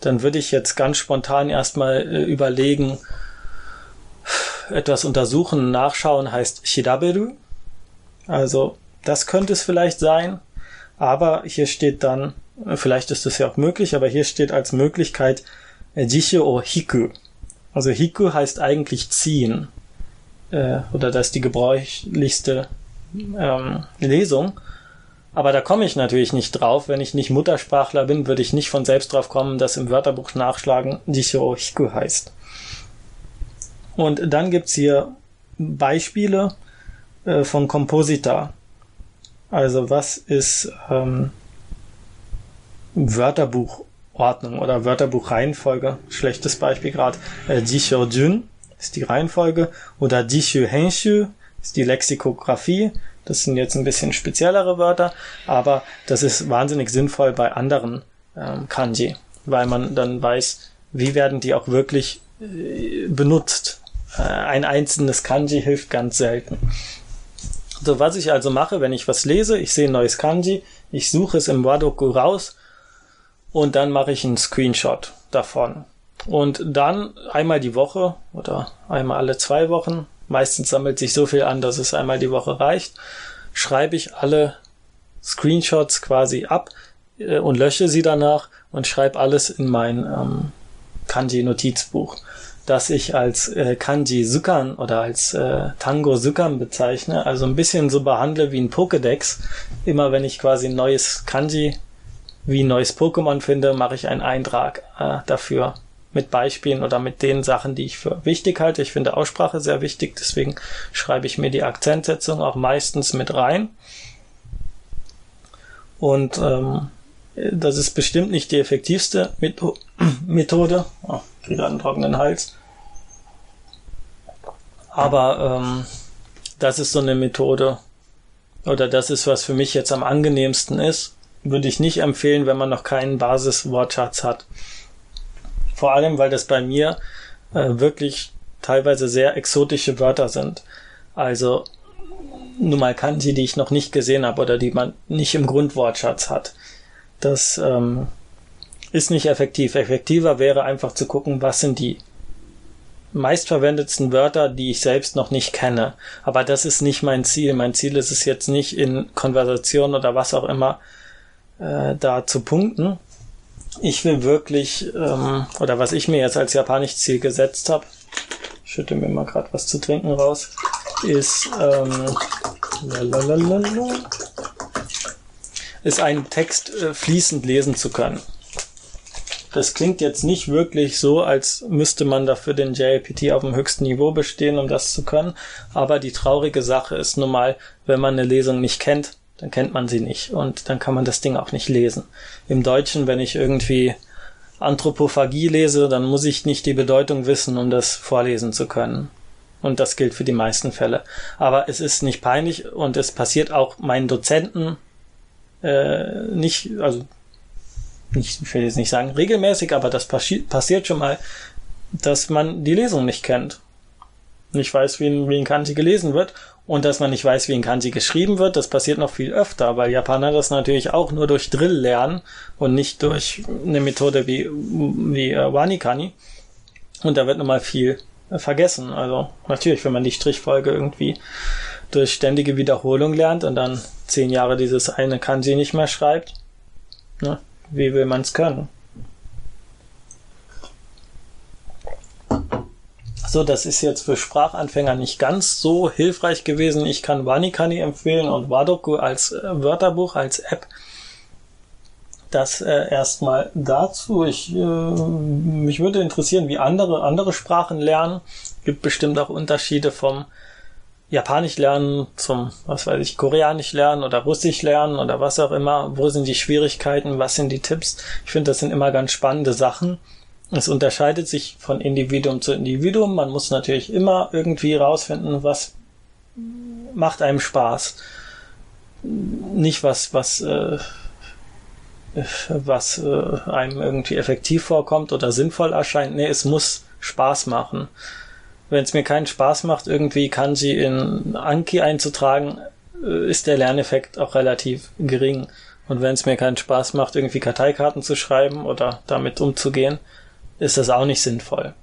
dann würde ich jetzt ganz spontan erstmal äh, überlegen, etwas untersuchen, nachschauen heißt Shiraberu. Also das könnte es vielleicht sein, aber hier steht dann, vielleicht ist das ja auch möglich, aber hier steht als Möglichkeit äh, Jisho o Hiku. Also Hiku heißt eigentlich ziehen. Äh, oder das ist die gebräuchlichste ähm, Lesung. Aber da komme ich natürlich nicht drauf. Wenn ich nicht Muttersprachler bin, würde ich nicht von selbst drauf kommen, dass im Wörterbuch nachschlagen Jisho Hiku heißt. Und dann gibt's hier Beispiele, äh, von Compositor. Also was ist ähm, Wörterbuchordnung oder Wörterbuchreihenfolge? Schlechtes Beispiel gerade. Äh, Jisho Jun ist die Reihenfolge oder Jishu Henshu ist die Lexikographie. Das sind jetzt ein bisschen speziellere Wörter, aber das ist wahnsinnig sinnvoll bei anderen ähm, Kanji, weil man dann weiß, wie werden die auch wirklich äh, benutzt. Äh, ein einzelnes Kanji hilft ganz selten. So, was ich also mache, wenn ich was lese, ich sehe ein neues Kanji, ich suche es im Wadoku raus und dann mache ich einen Screenshot davon. Und dann einmal die Woche oder einmal alle zwei Wochen, meistens sammelt sich so viel an, dass es einmal die Woche reicht, schreibe ich alle Screenshots quasi ab äh, und lösche sie danach und schreibe alles in mein ähm, Kanji-Notizbuch das ich als äh, Kanji Sukan oder als äh, Tango Sukan bezeichne, also ein bisschen so behandle wie ein Pokédex. Immer wenn ich quasi ein neues Kanji wie ein neues Pokémon finde, mache ich einen Eintrag äh, dafür mit Beispielen oder mit den Sachen, die ich für wichtig halte. Ich finde Aussprache sehr wichtig, deswegen schreibe ich mir die Akzentsetzung auch meistens mit rein. Und ähm, das ist bestimmt nicht die effektivste Methode. Oh, wieder einen trockenen Hals. Aber ähm, das ist so eine Methode, oder das ist, was für mich jetzt am angenehmsten ist. Würde ich nicht empfehlen, wenn man noch keinen Basiswortschatz hat. Vor allem, weil das bei mir äh, wirklich teilweise sehr exotische Wörter sind. Also nur mal Kanji, die ich noch nicht gesehen habe oder die man nicht im Grundwortschatz hat. Das ähm, ist nicht effektiv. Effektiver wäre einfach zu gucken, was sind die meistverwendetsten Wörter, die ich selbst noch nicht kenne. Aber das ist nicht mein Ziel. Mein Ziel ist es jetzt nicht in Konversation oder was auch immer äh, da zu punkten. Ich will wirklich, ähm, oder was ich mir jetzt als japanisch Ziel gesetzt habe, schütte mir mal gerade was zu trinken raus, ist ähm, ist einen Text äh, fließend lesen zu können. Das klingt jetzt nicht wirklich so, als müsste man dafür den JLPT auf dem höchsten Niveau bestehen, um das zu können. Aber die traurige Sache ist nun mal, wenn man eine Lesung nicht kennt, dann kennt man sie nicht und dann kann man das Ding auch nicht lesen. Im Deutschen, wenn ich irgendwie Anthropophagie lese, dann muss ich nicht die Bedeutung wissen, um das vorlesen zu können. Und das gilt für die meisten Fälle. Aber es ist nicht peinlich und es passiert auch meinen Dozenten äh, nicht, also nicht, ich will jetzt nicht sagen regelmäßig, aber das passi passiert schon mal, dass man die Lesung nicht kennt. Nicht weiß, wie wie in Kanji gelesen wird und dass man nicht weiß, wie in Kanji geschrieben wird, das passiert noch viel öfter, weil Japaner das natürlich auch nur durch Drill lernen und nicht durch eine Methode wie, wie äh, Wanikani. Und da wird nochmal viel äh, vergessen. Also natürlich, wenn man die Strichfolge irgendwie durch ständige Wiederholung lernt und dann zehn Jahre dieses eine Kanji nicht mehr schreibt, ne, wie will man es können? So, das ist jetzt für Sprachanfänger nicht ganz so hilfreich gewesen. Ich kann Wanikani empfehlen und Wadoku als äh, Wörterbuch, als App. Das äh, erstmal dazu. Ich, äh, mich würde interessieren, wie andere andere Sprachen lernen. Gibt bestimmt auch Unterschiede vom Japanisch lernen zum, was weiß ich, Koreanisch lernen oder Russisch lernen oder was auch immer. Wo sind die Schwierigkeiten? Was sind die Tipps? Ich finde, das sind immer ganz spannende Sachen. Es unterscheidet sich von Individuum zu Individuum. Man muss natürlich immer irgendwie rausfinden, was macht einem Spaß. Nicht was, was, äh, was äh, einem irgendwie effektiv vorkommt oder sinnvoll erscheint. Nee, es muss Spaß machen wenn es mir keinen Spaß macht, irgendwie Kanji in Anki einzutragen, äh, ist der Lerneffekt auch relativ gering. Und wenn es mir keinen Spaß macht, irgendwie Karteikarten zu schreiben oder damit umzugehen, ist das auch nicht sinnvoll.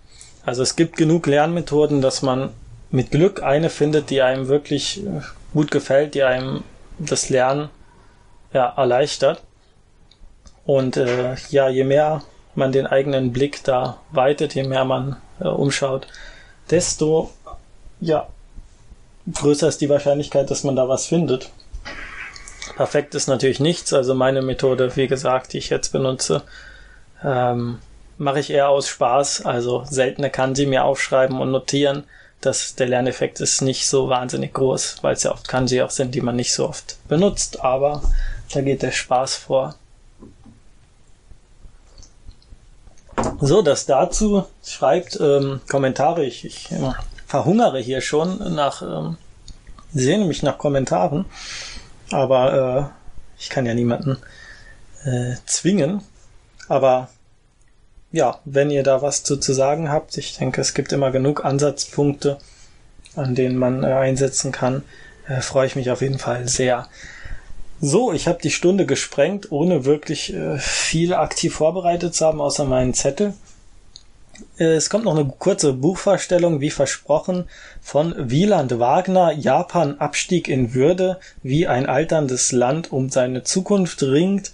Also es gibt genug Lernmethoden, dass man mit Glück eine findet, die einem wirklich äh, gut gefällt, die einem das Lernen ja, erleichtert. Und äh, ja, je mehr man den eigenen Blick da weitet, je mehr man äh, umschaut, desto ja, größer ist die Wahrscheinlichkeit, dass man da was findet. Perfekt ist natürlich nichts, also meine Methode, wie gesagt, die ich jetzt benutze, ähm, mache ich eher aus Spaß, also seltener kann sie mir aufschreiben und notieren. dass der Lerneffekt ist nicht so wahnsinnig groß, weil es ja oft Kanji auch sind, die man nicht so oft benutzt, aber da geht der Spaß vor. So, das dazu schreibt ähm, Kommentare. Ich, ich äh, verhungere hier schon nach, ähm, sehne mich nach Kommentaren, aber äh, ich kann ja niemanden äh, zwingen. Aber ja, wenn ihr da was zu, zu sagen habt, ich denke, es gibt immer genug Ansatzpunkte, an denen man äh, einsetzen kann, äh, freue ich mich auf jeden Fall sehr. So, ich habe die Stunde gesprengt, ohne wirklich äh, viel aktiv vorbereitet zu haben, außer meinen Zettel. Äh, es kommt noch eine kurze Buchvorstellung, wie versprochen, von Wieland Wagner, Japan Abstieg in Würde, wie ein alterndes Land um seine Zukunft ringt,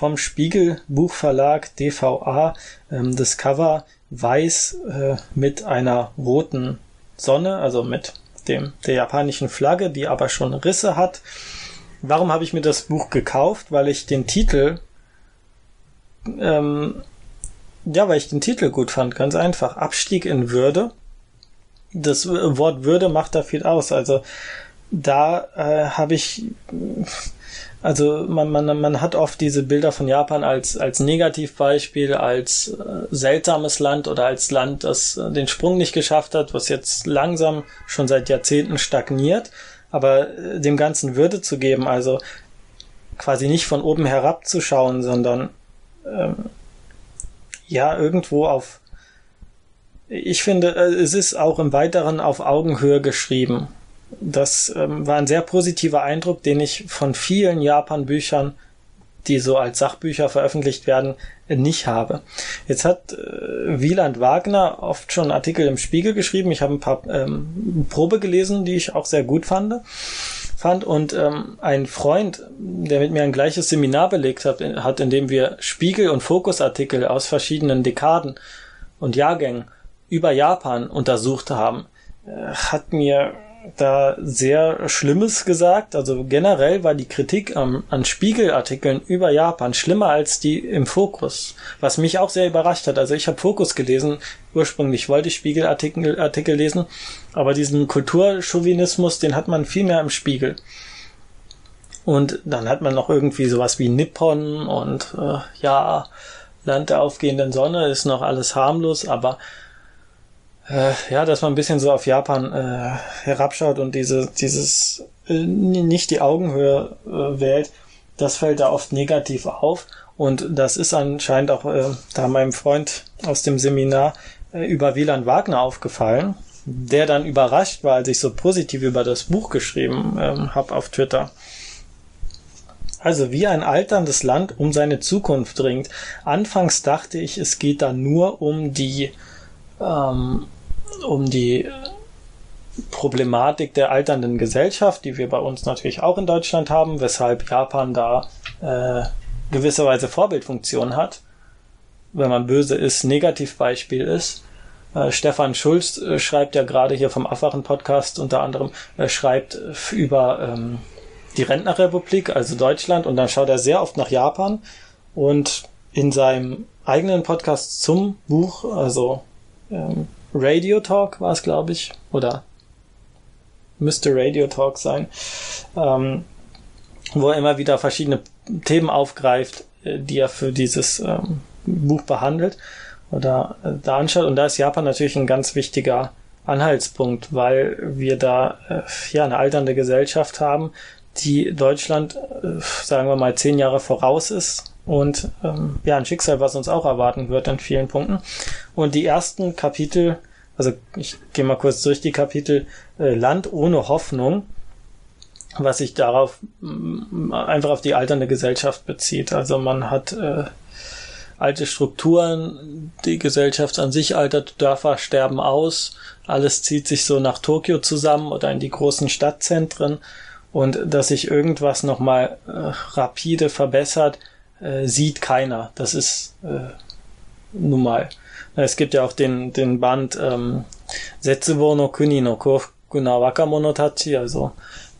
vom Spiegel Buchverlag DVA, ähm, das Cover weiß äh, mit einer roten Sonne, also mit dem der japanischen Flagge, die aber schon Risse hat. Warum habe ich mir das Buch gekauft? Weil ich den Titel, ähm, ja, weil ich den Titel gut fand, ganz einfach. Abstieg in Würde. Das Wort Würde macht da viel aus. Also da äh, habe ich, also man, man, man hat oft diese Bilder von Japan als, als Negativbeispiel, als äh, seltsames Land oder als Land, das äh, den Sprung nicht geschafft hat, was jetzt langsam schon seit Jahrzehnten stagniert aber äh, dem Ganzen Würde zu geben, also quasi nicht von oben herab zu schauen, sondern ähm, ja irgendwo auf ich finde, äh, es ist auch im Weiteren auf Augenhöhe geschrieben. Das ähm, war ein sehr positiver Eindruck, den ich von vielen Japan-Büchern die so als Sachbücher veröffentlicht werden, nicht habe. Jetzt hat äh, Wieland Wagner oft schon Artikel im Spiegel geschrieben. Ich habe ein paar ähm, Probe gelesen, die ich auch sehr gut fand. fand. Und ähm, ein Freund, der mit mir ein gleiches Seminar belegt hat, hat, in dem wir Spiegel- und Fokusartikel aus verschiedenen Dekaden und Jahrgängen über Japan untersucht haben, äh, hat mir da sehr Schlimmes gesagt. Also generell war die Kritik am, an Spiegelartikeln über Japan schlimmer als die im Fokus, was mich auch sehr überrascht hat. Also ich habe Fokus gelesen, ursprünglich wollte ich Spiegelartikel Artikel lesen, aber diesen Kulturchauvinismus, den hat man viel mehr im Spiegel. Und dann hat man noch irgendwie sowas wie Nippon und äh, ja, Land der aufgehenden Sonne ist noch alles harmlos, aber äh, ja, dass man ein bisschen so auf Japan äh, herabschaut und diese, dieses äh, nicht die Augenhöhe äh, wählt, das fällt da oft negativ auf. Und das ist anscheinend auch äh, da meinem Freund aus dem Seminar äh, über Wieland Wagner aufgefallen, der dann überrascht war, als ich so positiv über das Buch geschrieben ähm, habe auf Twitter. Also wie ein alterndes Land um seine Zukunft ringt. Anfangs dachte ich, es geht da nur um die ähm, um die Problematik der alternden Gesellschaft, die wir bei uns natürlich auch in Deutschland haben, weshalb Japan da äh, gewisserweise Vorbildfunktion hat. Wenn man böse ist, Negativbeispiel ist. Äh, Stefan Schulz äh, schreibt ja gerade hier vom Affachen-Podcast unter anderem, äh, schreibt über ähm, die Rentnerrepublik, also Deutschland, und dann schaut er sehr oft nach Japan und in seinem eigenen Podcast zum Buch, also ähm, Radio Talk war es, glaube ich, oder müsste Radio Talk sein, ähm, wo er immer wieder verschiedene Themen aufgreift, äh, die er für dieses ähm, Buch behandelt oder äh, da anschaut. Und da ist Japan natürlich ein ganz wichtiger Anhaltspunkt, weil wir da äh, ja eine alternde Gesellschaft haben, die Deutschland, äh, sagen wir mal, zehn Jahre voraus ist und ähm, ja, ein Schicksal, was uns auch erwarten wird in vielen Punkten. Und die ersten Kapitel, also ich gehe mal kurz durch die Kapitel äh, Land ohne Hoffnung, was sich darauf äh, einfach auf die alternde Gesellschaft bezieht. Also man hat äh, alte Strukturen, die Gesellschaft an sich altert, Dörfer sterben aus, alles zieht sich so nach Tokio zusammen oder in die großen Stadtzentren und dass sich irgendwas nochmal äh, rapide verbessert, äh, sieht keiner. Das ist äh, nun mal. Es gibt ja auch den, den Band ähm, Setsubo no Kuni no Kokuna Wakamonotachi, also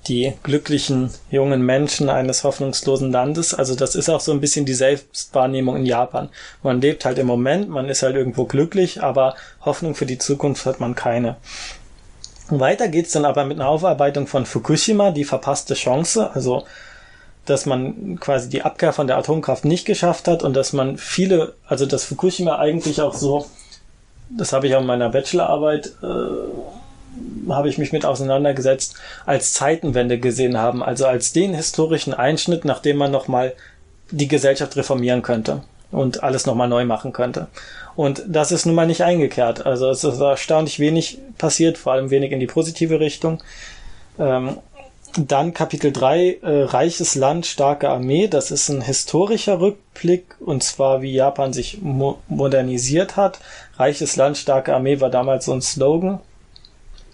die glücklichen jungen Menschen eines hoffnungslosen Landes. Also das ist auch so ein bisschen die Selbstwahrnehmung in Japan. Man lebt halt im Moment, man ist halt irgendwo glücklich, aber Hoffnung für die Zukunft hat man keine. Weiter geht's dann aber mit einer Aufarbeitung von Fukushima, die verpasste Chance, also dass man quasi die Abkehr von der Atomkraft nicht geschafft hat und dass man viele, also dass Fukushima eigentlich auch so, das habe ich auch in meiner Bachelorarbeit, äh, habe ich mich mit auseinandergesetzt, als Zeitenwende gesehen haben, also als den historischen Einschnitt, nachdem man nochmal die Gesellschaft reformieren könnte und alles nochmal neu machen könnte. Und das ist nun mal nicht eingekehrt. Also es ist erstaunlich wenig passiert, vor allem wenig in die positive Richtung. Ähm, dann Kapitel 3, äh, Reiches Land, starke Armee. Das ist ein historischer Rückblick und zwar wie Japan sich mo modernisiert hat. Reiches Land, starke Armee war damals so ein Slogan.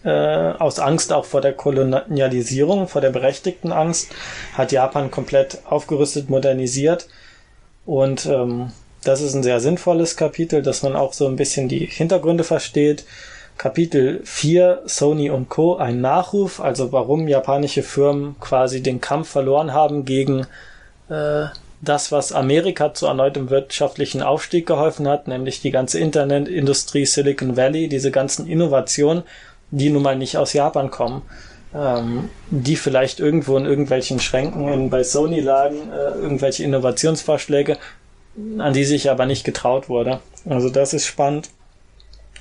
Äh, aus Angst auch vor der Kolonialisierung, vor der berechtigten Angst, hat Japan komplett aufgerüstet, modernisiert. Und ähm, das ist ein sehr sinnvolles Kapitel, dass man auch so ein bisschen die Hintergründe versteht. Kapitel 4 Sony und Co. ein Nachruf, also warum japanische Firmen quasi den Kampf verloren haben gegen äh, das, was Amerika zu erneutem wirtschaftlichen Aufstieg geholfen hat, nämlich die ganze Internetindustrie Silicon Valley, diese ganzen Innovationen, die nun mal nicht aus Japan kommen, ähm, die vielleicht irgendwo in irgendwelchen Schränken in, bei Sony lagen, äh, irgendwelche Innovationsvorschläge, an die sich aber nicht getraut wurde. Also das ist spannend.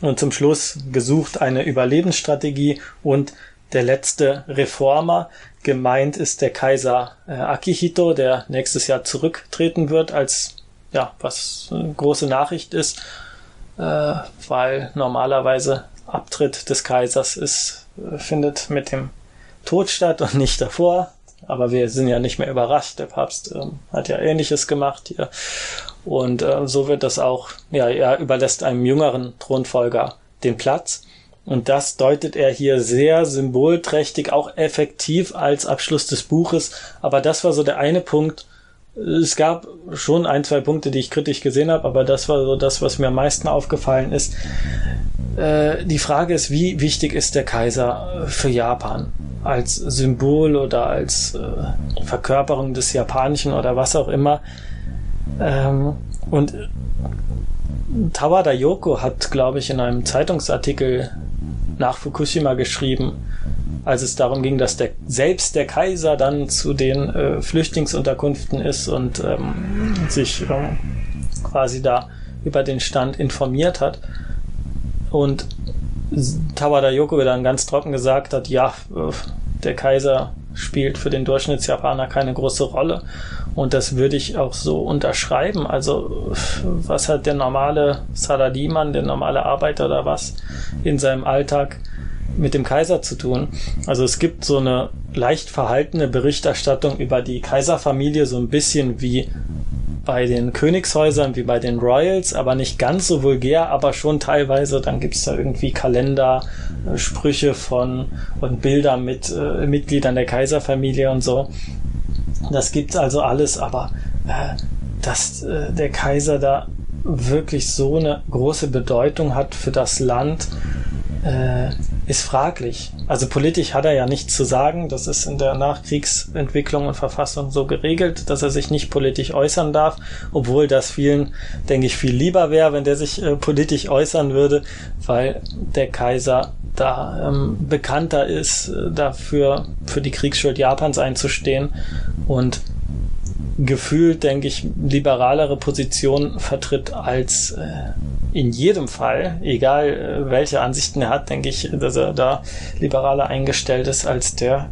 Und zum Schluss gesucht eine Überlebensstrategie und der letzte Reformer. Gemeint ist der Kaiser äh, Akihito, der nächstes Jahr zurücktreten wird, als ja, was eine große Nachricht ist, äh, weil normalerweise Abtritt des Kaisers ist, äh, findet mit dem Tod statt und nicht davor. Aber wir sind ja nicht mehr überrascht. Der Papst ähm, hat ja Ähnliches gemacht hier. Und äh, so wird das auch, ja, er überlässt einem jüngeren Thronfolger den Platz. Und das deutet er hier sehr symbolträchtig, auch effektiv als Abschluss des Buches. Aber das war so der eine Punkt. Es gab schon ein, zwei Punkte, die ich kritisch gesehen habe, aber das war so das, was mir am meisten aufgefallen ist. Äh, die Frage ist, wie wichtig ist der Kaiser für Japan? Als Symbol oder als äh, Verkörperung des Japanischen oder was auch immer. Ähm, und Tawada Yoko hat, glaube ich, in einem Zeitungsartikel nach Fukushima geschrieben, als es darum ging, dass der, selbst der Kaiser dann zu den äh, Flüchtlingsunterkünften ist und ähm, sich ähm, quasi da über den Stand informiert hat. Und Tawada Yoko dann ganz trocken gesagt hat, ja, äh, der Kaiser spielt für den Durchschnittsjapaner keine große Rolle. Und das würde ich auch so unterschreiben. Also, was hat der normale Saladiman, der normale Arbeiter oder was in seinem Alltag mit dem Kaiser zu tun? Also es gibt so eine leicht verhaltene Berichterstattung über die Kaiserfamilie, so ein bisschen wie bei den Königshäusern wie bei den Royals, aber nicht ganz so vulgär, aber schon teilweise. Dann gibt's da irgendwie Kalender, Sprüche von und Bilder mit äh, Mitgliedern der Kaiserfamilie und so. Das gibt's also alles, aber äh, dass äh, der Kaiser da wirklich so eine große Bedeutung hat für das Land, äh, ist fraglich. Also politisch hat er ja nichts zu sagen. Das ist in der Nachkriegsentwicklung und Verfassung so geregelt, dass er sich nicht politisch äußern darf, obwohl das vielen, denke ich, viel lieber wäre, wenn der sich äh, politisch äußern würde, weil der Kaiser da ähm, bekannter ist, äh, dafür für die Kriegsschuld Japans einzustehen und gefühlt, denke ich, liberalere Position vertritt als äh, in jedem Fall, egal äh, welche Ansichten er hat, denke ich, dass er da liberaler eingestellt ist als der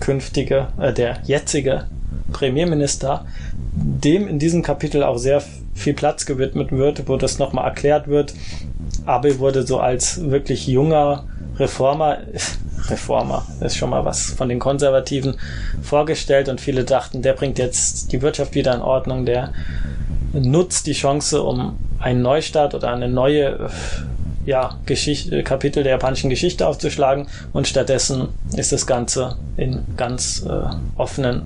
künftige, äh, der jetzige Premierminister, dem in diesem Kapitel auch sehr viel Platz gewidmet wird, wo das nochmal erklärt wird. Abe wurde so als wirklich junger Reformer, Reformer ist schon mal was von den Konservativen vorgestellt und viele dachten, der bringt jetzt die Wirtschaft wieder in Ordnung, der nutzt die Chance, um einen Neustart oder eine neue ja, Geschichte, Kapitel der japanischen Geschichte aufzuschlagen und stattdessen ist das Ganze in ganz äh, offenen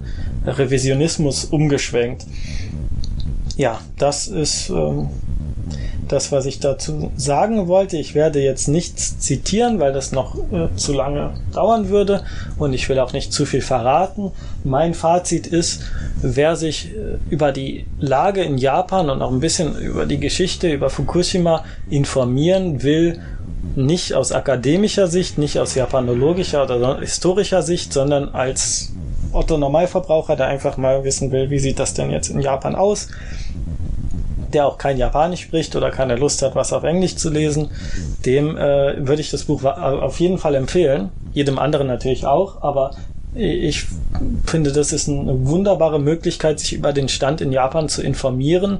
Revisionismus umgeschwenkt. Ja, das ist ähm, das, was ich dazu sagen wollte. Ich werde jetzt nichts zitieren, weil das noch äh, zu lange dauern würde und ich will auch nicht zu viel verraten. Mein Fazit ist, wer sich äh, über die Lage in Japan und auch ein bisschen über die Geschichte, über Fukushima informieren will, nicht aus akademischer Sicht, nicht aus japanologischer oder historischer Sicht, sondern als Otto Normalverbraucher, der einfach mal wissen will, wie sieht das denn jetzt in Japan aus, der auch kein Japanisch spricht oder keine Lust hat, was auf Englisch zu lesen, dem äh, würde ich das Buch auf jeden Fall empfehlen. Jedem anderen natürlich auch, aber ich finde, das ist eine wunderbare Möglichkeit, sich über den Stand in Japan zu informieren.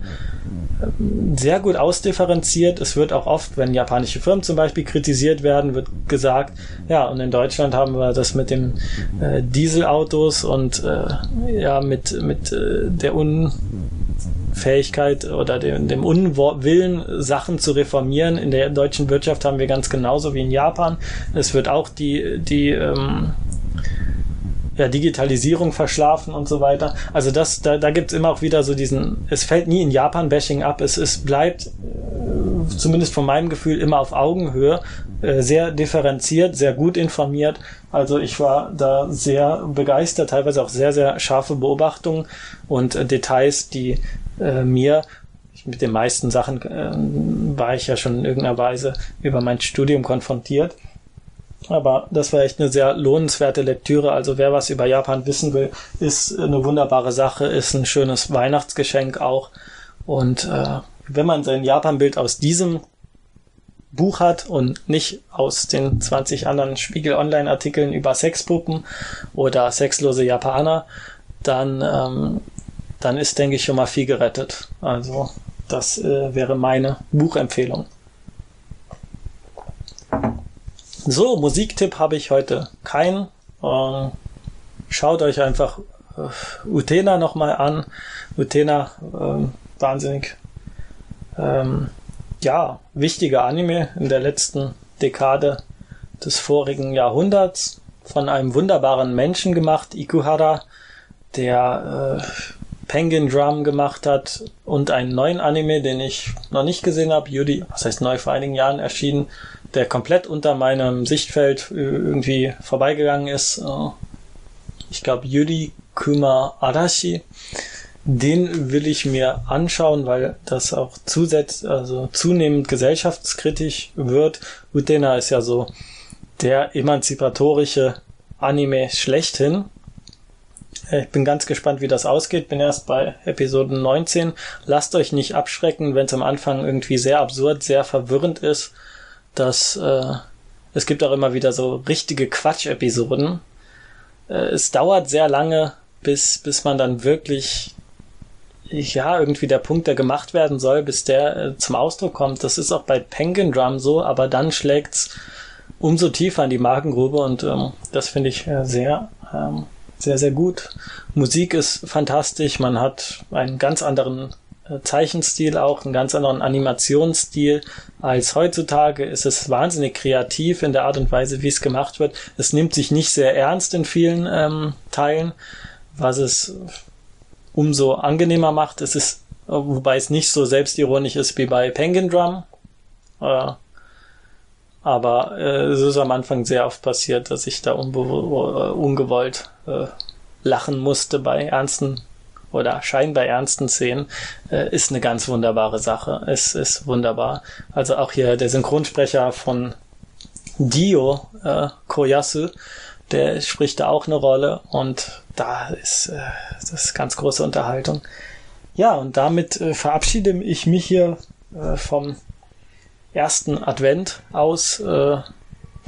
Sehr gut ausdifferenziert. Es wird auch oft, wenn japanische Firmen zum Beispiel kritisiert werden, wird gesagt, ja, und in Deutschland haben wir das mit den äh, Dieselautos und äh, ja, mit, mit äh, der Un Fähigkeit oder dem, dem Unwillen, Sachen zu reformieren. In der deutschen Wirtschaft haben wir ganz genauso wie in Japan. Es wird auch die, die ähm, ja, Digitalisierung verschlafen und so weiter. Also das, da, da gibt's immer auch wieder so diesen, es fällt nie in Japan-Bashing ab, es, es bleibt äh, zumindest von meinem Gefühl immer auf Augenhöhe, äh, sehr differenziert, sehr gut informiert. Also ich war da sehr begeistert, teilweise auch sehr, sehr scharfe Beobachtungen und äh, Details, die äh, mir mit den meisten Sachen äh, war ich ja schon in irgendeiner Weise über mein Studium konfrontiert. Aber das war echt eine sehr lohnenswerte Lektüre. Also wer was über Japan wissen will, ist eine wunderbare Sache, ist ein schönes Weihnachtsgeschenk auch. Und äh, wenn man sein Japan-Bild aus diesem Buch hat und nicht aus den 20 anderen Spiegel Online-Artikeln über Sexpuppen oder sexlose Japaner, dann ähm, dann ist, denke ich, schon mal viel gerettet. Also das äh, wäre meine Buchempfehlung. So, Musiktipp habe ich heute keinen. Äh, schaut euch einfach äh, Utena nochmal an. Utena, ähm, wahnsinnig, ähm, ja, wichtiger Anime in der letzten Dekade des vorigen Jahrhunderts von einem wunderbaren Menschen gemacht, Ikuhara, der äh, Penguin Drum gemacht hat und einen neuen Anime, den ich noch nicht gesehen habe, Yuri, was heißt neu vor einigen Jahren erschienen, der komplett unter meinem Sichtfeld irgendwie vorbeigegangen ist. Äh, ich glaube Yuri Kuma Arashi. Den will ich mir anschauen, weil das auch zusätzlich, also zunehmend gesellschaftskritisch wird. Utena ist ja so der emanzipatorische Anime schlechthin. Ich bin ganz gespannt, wie das ausgeht. Bin erst bei Episode 19. Lasst euch nicht abschrecken, wenn es am Anfang irgendwie sehr absurd, sehr verwirrend ist. Dass äh, es gibt auch immer wieder so richtige Quatsch-Episoden. Äh, es dauert sehr lange, bis bis man dann wirklich ja irgendwie der Punkt, der gemacht werden soll, bis der äh, zum Ausdruck kommt. Das ist auch bei Penguin Drum so, aber dann schlägt's umso tiefer in die Magengrube und ähm, das finde ich äh, sehr, ähm, sehr, sehr gut. Musik ist fantastisch, man hat einen ganz anderen äh, Zeichenstil auch, einen ganz anderen Animationsstil als heutzutage. Es ist wahnsinnig kreativ in der Art und Weise, wie es gemacht wird. Es nimmt sich nicht sehr ernst in vielen ähm, Teilen, was es umso angenehmer macht. Es ist, wobei es nicht so selbstironisch ist wie bei Penguin Drum. Äh, aber äh, es ist am Anfang sehr oft passiert, dass ich da ungewollt äh, lachen musste bei ernsten oder scheinbar ernsten Szenen, äh, ist eine ganz wunderbare Sache. Es ist wunderbar. Also auch hier der Synchronsprecher von Dio, äh, Koyasu, der spricht da auch eine Rolle und da ist äh, das ist ganz große Unterhaltung. Ja, und damit äh, verabschiede ich mich hier äh, vom ersten Advent aus. Äh,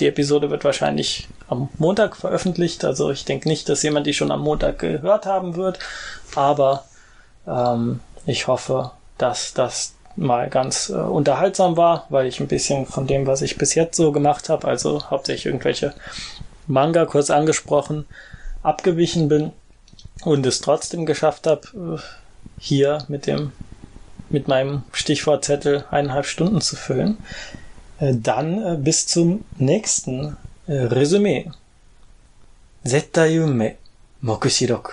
die Episode wird wahrscheinlich am Montag veröffentlicht. Also ich denke nicht, dass jemand die schon am Montag gehört haben wird. Aber ähm, ich hoffe, dass das mal ganz äh, unterhaltsam war, weil ich ein bisschen von dem, was ich bis jetzt so gemacht habe, also hauptsächlich irgendwelche Manga kurz angesprochen, abgewichen bin und es trotzdem geschafft habe, äh, hier mit dem mit meinem Stichwortzettel eineinhalb Stunden zu füllen. Äh, dann äh, bis zum nächsten äh, Resümee. Zettayume Mokushiroku.